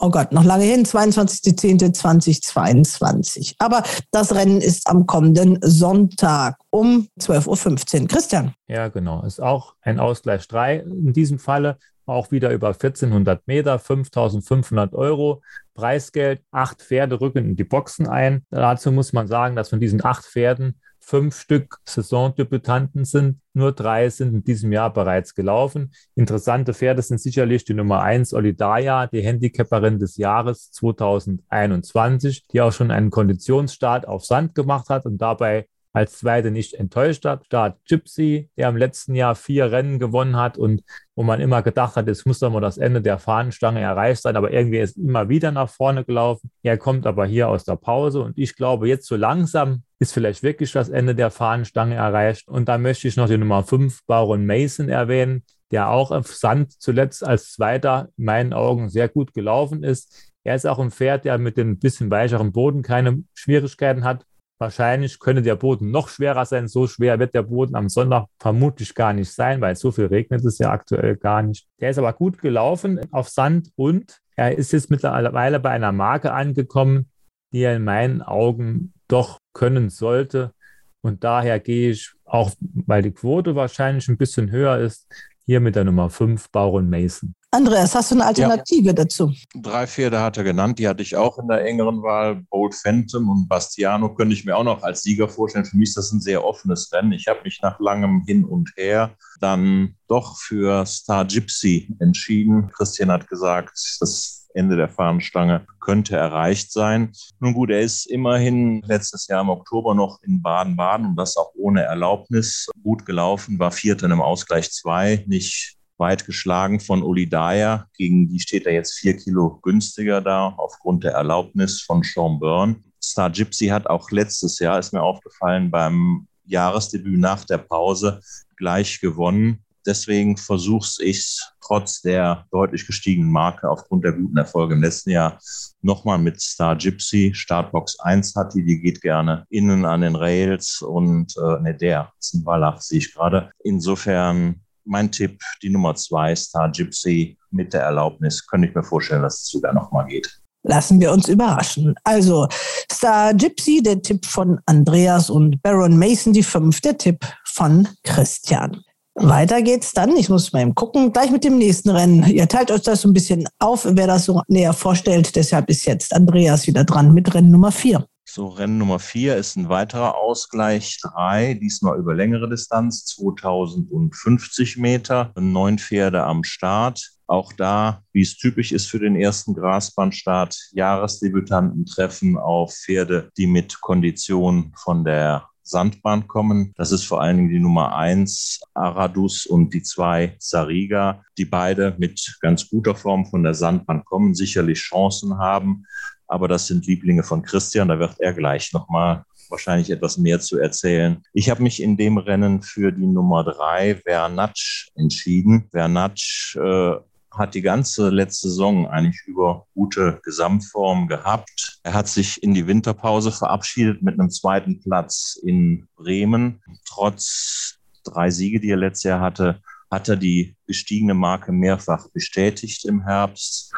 Speaker 2: oh Gott, noch lange hin, 22.10.2022. Aber das Rennen ist am kommenden Sonntag um 12.15 Uhr. Christian.
Speaker 3: Ja, genau. Ist auch ein Ausgleich 3 in diesem Falle. Auch wieder über 1400 Meter, 5500 Euro. Preisgeld, acht Pferde rücken in die Boxen ein. Dazu muss man sagen, dass von diesen acht Pferden fünf Stück Saisondebütanten sind. Nur drei sind in diesem Jahr bereits gelaufen. Interessante Pferde sind sicherlich die Nummer eins Olidaya, die Handicapperin des Jahres 2021, die auch schon einen Konditionsstart auf Sand gemacht hat und dabei als zweite nicht enttäuscht hat. Start Gypsy, der im letzten Jahr vier Rennen gewonnen hat und wo man immer gedacht hat, jetzt muss doch mal das Ende der Fahnenstange erreicht sein, aber irgendwie ist immer wieder nach vorne gelaufen. Er kommt aber hier aus der Pause und ich glaube, jetzt so langsam ist vielleicht wirklich das Ende der Fahnenstange erreicht. Und da möchte ich noch die Nummer 5, Baron Mason, erwähnen, der auch auf Sand zuletzt als Zweiter in meinen Augen sehr gut gelaufen ist. Er ist auch ein Pferd, der mit dem bisschen weicheren Boden keine Schwierigkeiten hat. Wahrscheinlich könnte der Boden noch schwerer sein. So schwer wird der Boden am Sonntag vermutlich gar nicht sein, weil so viel regnet es ja aktuell gar nicht. Der ist aber gut gelaufen auf Sand und er ist jetzt mittlerweile bei einer Marke angekommen, die er in meinen Augen doch können sollte. Und daher gehe ich, auch weil die Quote wahrscheinlich ein bisschen höher ist, hier mit der Nummer 5 Baron Mason.
Speaker 2: Andreas, hast du eine Alternative ja. dazu?
Speaker 4: Drei Pferde hat er genannt, die hatte ich auch in der engeren Wahl. Bold Phantom und Bastiano könnte ich mir auch noch als Sieger vorstellen. Für mich ist das ein sehr offenes Rennen. Ich habe mich nach langem Hin und Her dann doch für Star Gypsy entschieden. Christian hat gesagt, das Ende der Fahnenstange könnte erreicht sein. Nun gut, er ist immerhin letztes Jahr im Oktober noch in Baden-Baden und das auch ohne Erlaubnis gut gelaufen, war Vierter im Ausgleich 2, nicht weit geschlagen von Uli Dyer. Gegen die steht er jetzt vier Kilo günstiger da aufgrund der Erlaubnis von Sean Byrne. Star Gypsy hat auch letztes Jahr, ist mir aufgefallen, beim Jahresdebüt nach der Pause gleich gewonnen. Deswegen versuche ich trotz der deutlich gestiegenen Marke aufgrund der guten Erfolge im letzten Jahr nochmal mit Star Gypsy. Startbox 1 hat die, die geht gerne innen an den Rails und äh, ne, der ist ein Wallach, sehe ich gerade. Insofern mein Tipp, die Nummer zwei, Star Gypsy mit der Erlaubnis, könnte ich mir vorstellen, dass es sogar nochmal geht.
Speaker 2: Lassen wir uns überraschen. Also Star Gypsy, der Tipp von Andreas und Baron Mason, die fünf, der Tipp von Christian. Weiter geht's dann. Ich muss mal eben gucken. Gleich mit dem nächsten Rennen. Ihr teilt euch das so ein bisschen auf, wer das so näher vorstellt. Deshalb ist jetzt Andreas wieder dran mit Rennen Nummer vier.
Speaker 4: So, Rennen Nummer vier ist ein weiterer Ausgleich. Drei, diesmal über längere Distanz, 2050 Meter, neun Pferde am Start. Auch da, wie es typisch ist für den ersten Grasbahnstart, Jahresdebütanten treffen auf Pferde, die mit Kondition von der Sandbahn kommen. Das ist vor allen Dingen die Nummer eins Aradus und die zwei Sariga, die beide mit ganz guter Form von der Sandbahn kommen, sicherlich Chancen haben aber das sind Lieblinge von Christian. Da wird er gleich nochmal wahrscheinlich etwas mehr zu erzählen. Ich habe mich in dem Rennen für die Nummer drei Vernatsch entschieden. Vernatsch äh, hat die ganze letzte Saison eigentlich über gute Gesamtform gehabt. Er hat sich in die Winterpause verabschiedet mit einem zweiten Platz in Bremen. Trotz drei Siege, die er letztes Jahr hatte, hat er die gestiegene Marke mehrfach bestätigt im Herbst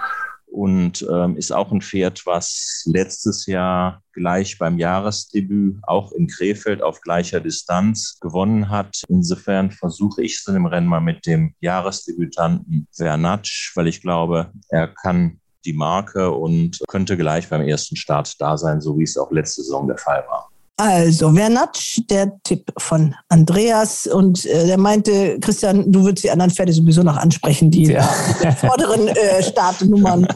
Speaker 4: und ähm, ist auch ein Pferd, was letztes Jahr gleich beim Jahresdebüt auch in Krefeld auf gleicher Distanz gewonnen hat. Insofern versuche ich es in dem Rennen mal mit dem Jahresdebütanten Vernatsch, weil ich glaube, er kann die Marke und könnte gleich beim ersten Start da sein, so wie es auch letzte Saison der Fall war.
Speaker 2: Also, Vernatsch, der Tipp von Andreas. Und äh, der meinte, Christian, du würdest die anderen Pferde sowieso noch ansprechen, die ja. vorderen äh, Startnummern.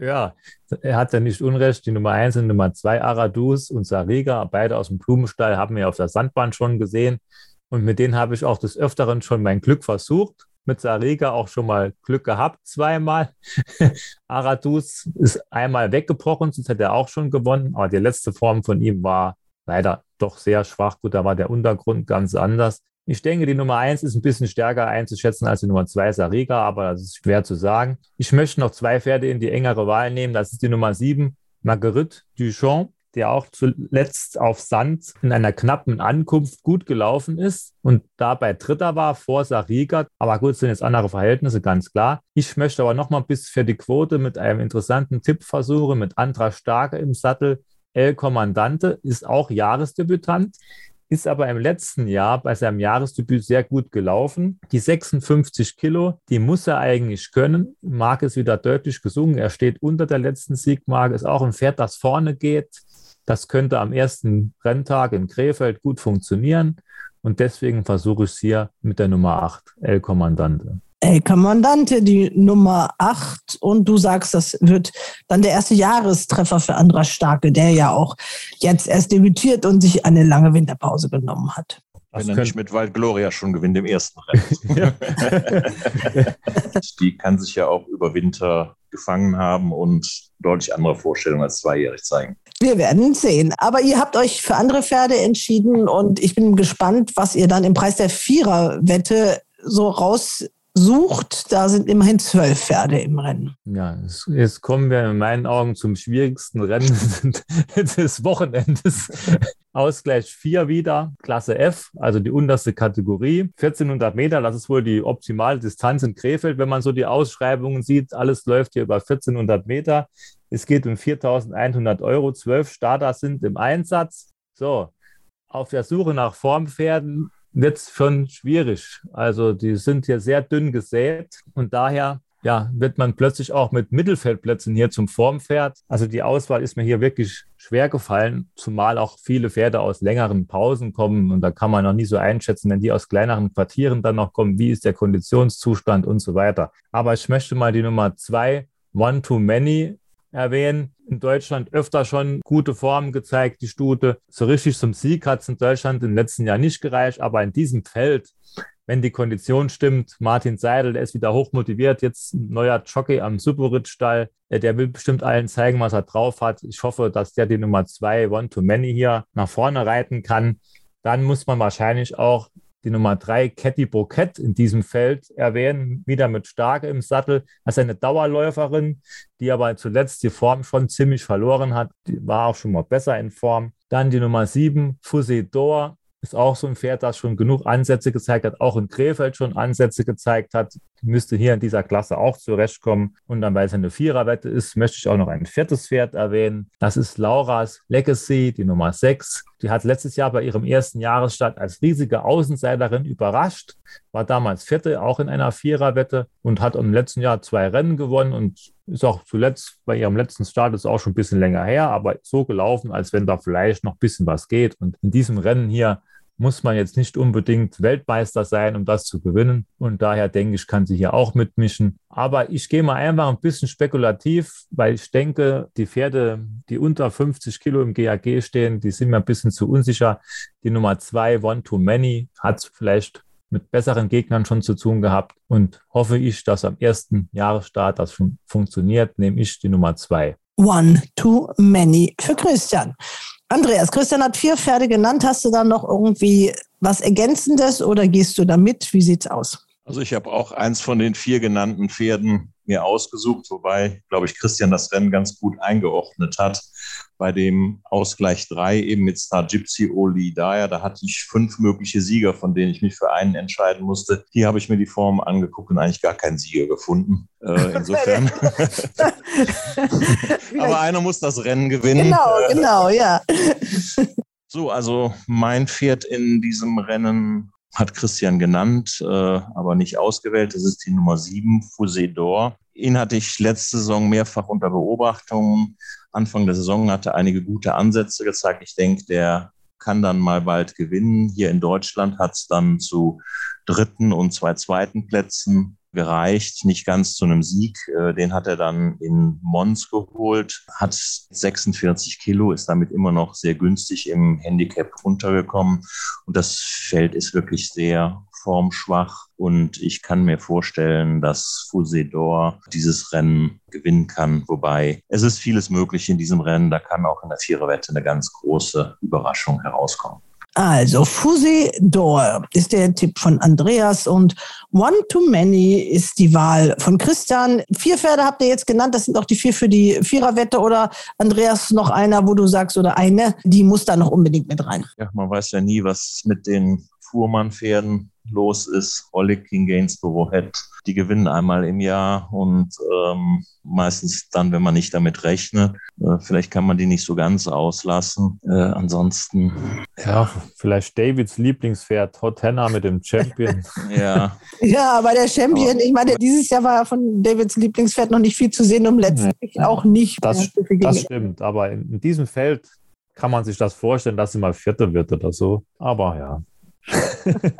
Speaker 3: Ja, er hat ja nicht unrecht. Die Nummer 1 und Nummer 2, Aradus und Sariga, beide aus dem Blumenstall, haben wir auf der Sandbahn schon gesehen. Und mit denen habe ich auch des Öfteren schon mein Glück versucht. Mit Sariga auch schon mal Glück gehabt, zweimal. Aradus ist einmal weggebrochen, sonst hätte er auch schon gewonnen. Aber die letzte Form von ihm war leider doch sehr schwach. Gut, da war der Untergrund ganz anders. Ich denke, die Nummer 1 ist ein bisschen stärker einzuschätzen als die Nummer 2 Sariga, aber das ist schwer zu sagen. Ich möchte noch zwei Pferde in die engere Wahl nehmen. Das ist die Nummer 7, Marguerite Duchamp, der auch zuletzt auf Sand in einer knappen Ankunft gut gelaufen ist und dabei Dritter war vor Sariga. Aber gut, sind jetzt andere Verhältnisse, ganz klar. Ich möchte aber noch mal bis für die Quote mit einem interessanten Tipp versuchen, mit Andra Starke im Sattel. El Kommandante ist auch Jahresdebütant, ist aber im letzten Jahr bei seinem Jahresdebüt sehr gut gelaufen. Die 56 Kilo, die muss er eigentlich können. Mark ist wieder deutlich gesungen. Er steht unter der letzten Siegmarke, ist auch ein Pferd, das vorne geht. Das könnte am ersten Renntag in Krefeld gut funktionieren. Und deswegen versuche ich es hier mit der Nummer 8, El Kommandante.
Speaker 2: El Commandante, die Nummer 8. Und du sagst, das wird dann der erste Jahrestreffer für Andras Starke, der ja auch jetzt erst debütiert und sich eine lange Winterpause genommen hat.
Speaker 4: Wenn er nicht mit Wald Gloria schon gewinnt im ersten Rennen. die kann sich ja auch über Winter gefangen haben und deutlich andere Vorstellungen als zweijährig zeigen.
Speaker 2: Wir werden sehen. Aber ihr habt euch für andere Pferde entschieden und ich bin gespannt, was ihr dann im Preis der Viererwette so raus sucht, da sind immerhin zwölf Pferde im Rennen.
Speaker 3: Ja, jetzt kommen wir in meinen Augen zum schwierigsten Rennen des Wochenendes. Ausgleich 4 wieder, Klasse F, also die unterste Kategorie. 1400 Meter, das ist wohl die optimale Distanz in Krefeld, wenn man so die Ausschreibungen sieht. Alles läuft hier über 1400 Meter. Es geht um 4100 Euro. Zwölf Starter sind im Einsatz. So, auf der Suche nach Formpferden wird schon schwierig. Also die sind hier sehr dünn gesät und daher ja, wird man plötzlich auch mit Mittelfeldplätzen hier zum Formpferd. Also die Auswahl ist mir hier wirklich schwer gefallen, zumal auch viele Pferde aus längeren Pausen kommen und da kann man noch nie so einschätzen, wenn die aus kleineren Quartieren dann noch kommen, wie ist der Konditionszustand und so weiter. Aber ich möchte mal die Nummer zwei, One Too Many, erwähnen. In Deutschland öfter schon gute Formen gezeigt, die Stute. So richtig zum Sieg hat es in Deutschland im letzten Jahr nicht gereicht, aber in diesem Feld, wenn die Kondition stimmt, Martin Seidel, der ist wieder hochmotiviert, jetzt ein neuer Jockey am Superrit-Stall, der will bestimmt allen zeigen, was er drauf hat. Ich hoffe, dass der die Nummer zwei One to Many hier nach vorne reiten kann. Dann muss man wahrscheinlich auch die Nummer drei, Catty Bouquet, in diesem Feld erwähnen, wieder mit Starke im Sattel. Ist eine Dauerläuferin, die aber zuletzt die Form schon ziemlich verloren hat. Die war auch schon mal besser in Form. Dann die Nummer sieben, Fusidor, ist auch so ein Pferd, das schon genug Ansätze gezeigt hat, auch in Krefeld schon Ansätze gezeigt hat, müsste hier in dieser Klasse auch zurechtkommen. Und dann, weil es eine Viererwette ist, möchte ich auch noch ein viertes Pferd erwähnen. Das ist Lauras Legacy, die Nummer 6. Die hat letztes Jahr bei ihrem ersten Jahresstart als riesige Außenseiterin überrascht, war damals Vierte, auch in einer Viererwette und hat im letzten Jahr zwei Rennen gewonnen und ist auch zuletzt bei ihrem letzten Start, ist auch schon ein bisschen länger her, aber so gelaufen, als wenn da vielleicht noch ein bisschen was geht. Und in diesem Rennen hier muss man jetzt nicht unbedingt Weltmeister sein, um das zu gewinnen. Und daher denke ich, kann sie hier auch mitmischen. Aber ich gehe mal einfach ein bisschen spekulativ, weil ich denke, die Pferde, die unter 50 Kilo im GAG stehen, die sind mir ein bisschen zu unsicher. Die Nummer zwei, One Too Many, hat vielleicht mit besseren Gegnern schon zu tun gehabt und hoffe ich, dass am ersten Jahresstart das schon funktioniert, nehme ich die Nummer zwei.
Speaker 2: One Too Many für Christian. Andreas, Christian hat vier Pferde genannt. Hast du da noch irgendwie was Ergänzendes oder gehst du damit? Wie sieht's aus?
Speaker 4: Also ich habe auch eins von den vier genannten Pferden mir ausgesucht, wobei, glaube ich, Christian das Rennen ganz gut eingeordnet hat. Bei dem Ausgleich 3 eben mit Star Gypsy Oli Daya, da hatte ich fünf mögliche Sieger, von denen ich mich für einen entscheiden musste. Hier habe ich mir die Form angeguckt und eigentlich gar keinen Sieger gefunden. Äh, insofern. Aber einer muss das Rennen gewinnen.
Speaker 2: Genau, genau, ja.
Speaker 4: So, also mein Pferd in diesem Rennen hat Christian genannt, äh, aber nicht ausgewählt. Das ist die Nummer 7, Fusedor. Ihn hatte ich letzte Saison mehrfach unter Beobachtung. Anfang der Saison hatte einige gute Ansätze gezeigt. Ich denke, der kann dann mal bald gewinnen. Hier in Deutschland hat es dann zu dritten und zwei zweiten Plätzen gereicht, nicht ganz zu einem Sieg. Äh, den hat er dann in Mons geholt, hat 46 Kilo, ist damit immer noch sehr günstig im Handicap runtergekommen. Und das Feld ist wirklich sehr formschwach. Und ich kann mir vorstellen, dass Fusedor dieses Rennen gewinnen kann. Wobei es ist vieles möglich in diesem Rennen. Da kann auch in der Viererwette eine ganz große Überraschung herauskommen.
Speaker 2: Also, Fusi Door ist der Tipp von Andreas und One Too Many ist die Wahl von Christian. Vier Pferde habt ihr jetzt genannt, das sind auch die vier für die Viererwette oder Andreas noch einer, wo du sagst, oder eine, die muss da noch unbedingt mit rein.
Speaker 4: Ja, man weiß ja nie, was mit den Fuhrmannpferden los ist. Oleg King Gainsborough Head, die gewinnen einmal im Jahr und ähm, meistens dann, wenn man nicht damit rechnet. Äh, vielleicht kann man die nicht so ganz auslassen. Äh, ansonsten.
Speaker 3: Ja, vielleicht Davids Lieblingspferd, Hot Henna mit dem Champion.
Speaker 4: ja.
Speaker 2: Ja, aber der Champion, ich meine, dieses Jahr war von Davids Lieblingspferd noch nicht viel zu sehen, um letztlich ja. auch nicht.
Speaker 3: Das, das stimmt, aber in, in diesem Feld kann man sich das vorstellen, dass sie mal Vierter wird oder so. Aber ja.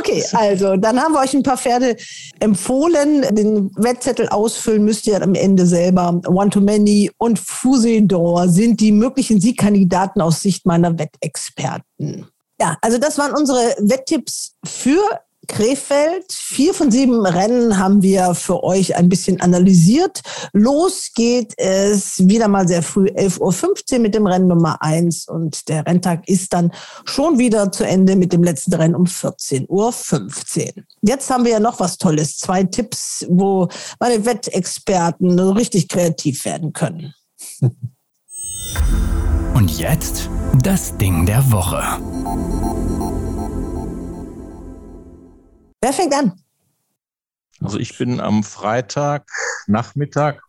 Speaker 2: okay, also dann haben wir euch ein paar Pferde empfohlen. Den Wettzettel ausfüllen müsst ihr am Ende selber. One to Many und Fusidor sind die möglichen Siegkandidaten aus Sicht meiner Wettexperten. Ja, also das waren unsere Wetttipps für Krefeld. Vier von sieben Rennen haben wir für euch ein bisschen analysiert. Los geht es wieder mal sehr früh, 11.15 Uhr mit dem Rennen Nummer eins und der Renntag ist dann schon wieder zu Ende mit dem letzten Rennen um 14.15 Uhr. Jetzt haben wir ja noch was Tolles. Zwei Tipps, wo meine Wettexperten richtig kreativ werden können.
Speaker 1: Und jetzt das Ding der Woche.
Speaker 2: Wer fängt an?
Speaker 4: Also ich bin am Freitag Nachmittag.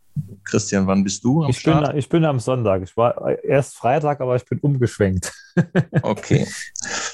Speaker 4: Christian, wann bist du
Speaker 3: am ich Start? Bin, ich bin am Sonntag. Ich war erst Freitag, aber ich bin umgeschwenkt.
Speaker 4: okay,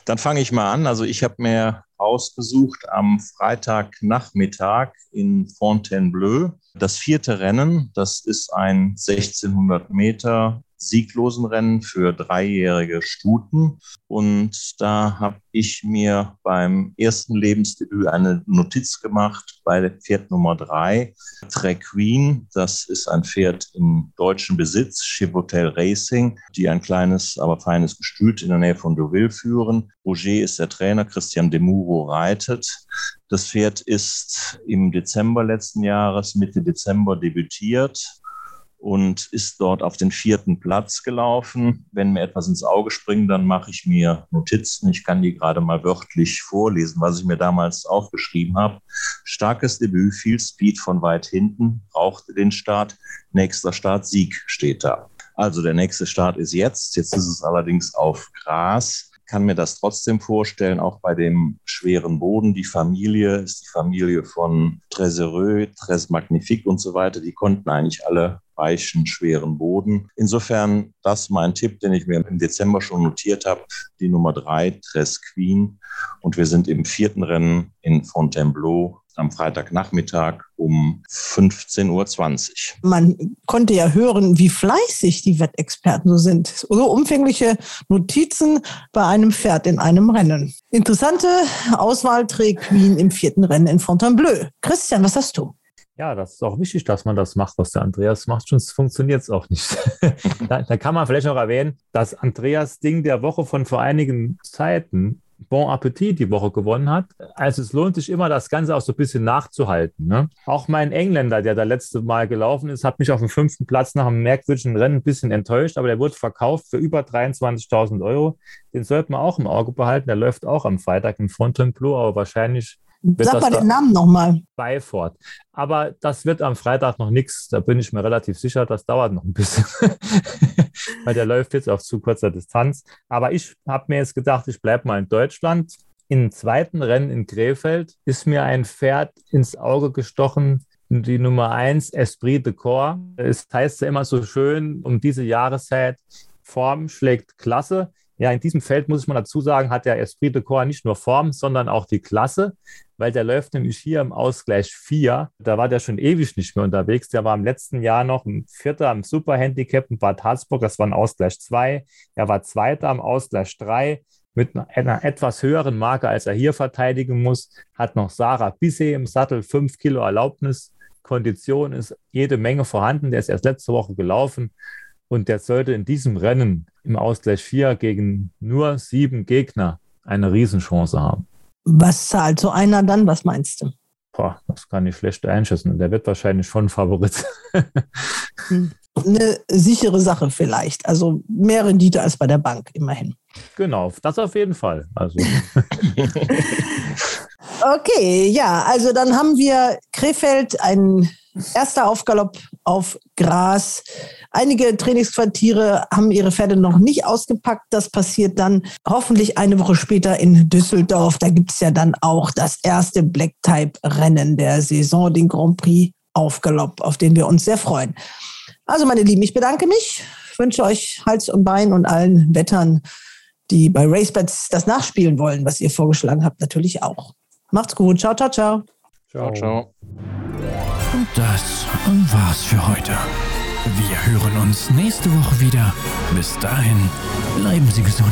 Speaker 4: dann fange ich mal an. Also ich habe mir ausgesucht am Freitagnachmittag in Fontainebleau das vierte Rennen. Das ist ein 1600 Meter sieglosen Rennen für dreijährige Stuten. Und da habe ich mir beim ersten Lebensdebüt eine Notiz gemacht bei Pferd Nummer drei, Trek Queen. Das ist ein Pferd im deutschen Besitz, Chivotel Racing, die ein kleines, aber feines Gestüt in der Nähe von Deauville führen. Roger ist der Trainer, Christian Demuro reitet. Das Pferd ist im Dezember letzten Jahres, Mitte Dezember debütiert und ist dort auf den vierten Platz gelaufen. Wenn mir etwas ins Auge springt, dann mache ich mir Notizen. Ich kann die gerade mal wörtlich vorlesen, was ich mir damals aufgeschrieben habe. Starkes Debüt, viel Speed von weit hinten, brauchte den Start. Nächster Start, Sieg steht da. Also der nächste Start ist jetzt. Jetzt ist es allerdings auf Gras kann mir das trotzdem vorstellen, auch bei dem schweren Boden. Die Familie ist die Familie von Tresereux, Tres Magnifique und so weiter. Die konnten eigentlich alle weichen, schweren Boden. Insofern, das mein Tipp, den ich mir im Dezember schon notiert habe, die Nummer drei, Tres Queen. Und wir sind im vierten Rennen in Fontainebleau am Freitagnachmittag um 15.20 Uhr.
Speaker 2: Man konnte ja hören, wie fleißig die Wettexperten so sind. So umfängliche Notizen bei einem Pferd in einem Rennen. Interessante Auswahl trägt Queen im vierten Rennen in Fontainebleau. Christian, was hast du?
Speaker 3: Ja, das ist auch wichtig, dass man das macht, was der Andreas macht, sonst funktioniert es auch nicht. da, da, kann man vielleicht noch erwähnen, dass Andreas Ding der Woche von vor einigen Zeiten Bon Appetit die Woche gewonnen hat. Also es lohnt sich immer, das Ganze auch so ein bisschen nachzuhalten. Ne? Auch mein Engländer, der da letzte Mal gelaufen ist, hat mich auf dem fünften Platz nach einem merkwürdigen Rennen ein bisschen enttäuscht, aber der wurde verkauft für über 23.000 Euro. Den sollte man auch im Auge behalten. Der läuft auch am Freitag in Fontainebleau, aber wahrscheinlich
Speaker 2: Sag mal den Namen nochmal.
Speaker 3: Beifort. Aber das wird am Freitag noch nichts. Da bin ich mir relativ sicher. Das dauert noch ein bisschen. Weil der läuft jetzt auf zu kurzer Distanz. Aber ich habe mir jetzt gedacht, ich bleibe mal in Deutschland. Im zweiten Rennen in Krefeld ist mir ein Pferd ins Auge gestochen, die Nummer eins, Esprit de Corps. Es heißt ja immer so schön um diese Jahreszeit, Form schlägt Klasse. Ja, in diesem Feld muss ich mal dazu sagen, hat der Esprit de Corps nicht nur Form, sondern auch die Klasse, weil der läuft nämlich hier im Ausgleich 4. Da war der schon ewig nicht mehr unterwegs. Der war im letzten Jahr noch ein Vierter am Superhandicap in Bad Harzburg, das war ein Ausgleich 2. Er war Zweiter am Ausgleich 3 mit einer etwas höheren Marke, als er hier verteidigen muss. Hat noch Sarah Bisset im Sattel, 5 Kilo Erlaubnis. Kondition ist jede Menge vorhanden. Der ist erst letzte Woche gelaufen. Und der sollte in diesem Rennen im Ausgleich 4 gegen nur sieben Gegner eine Riesenchance haben.
Speaker 2: Was zahlt so einer dann? Was meinst du?
Speaker 3: Boah, das kann ich schlecht einschätzen. Der wird wahrscheinlich schon Favorit.
Speaker 2: Eine sichere Sache vielleicht. Also mehr Rendite als bei der Bank, immerhin.
Speaker 3: Genau, das auf jeden Fall. Also.
Speaker 2: okay, ja, also dann haben wir Krefeld, ein erster Aufgalopp auf Gras. Einige Trainingsquartiere haben ihre Pferde noch nicht ausgepackt. Das passiert dann hoffentlich eine Woche später in Düsseldorf. Da gibt es ja dann auch das erste Black-Type-Rennen der Saison, den Grand Prix Aufgalopp, auf den wir uns sehr freuen. Also, meine Lieben, ich bedanke mich, wünsche euch Hals und Bein und allen Wettern, die bei RaceBets das nachspielen wollen, was ihr vorgeschlagen habt, natürlich auch. Macht's gut. Ciao, ciao, ciao.
Speaker 3: Ciao, ciao.
Speaker 1: Und das war's für heute. Wir hören uns nächste Woche wieder. Bis dahin, bleiben Sie gesund.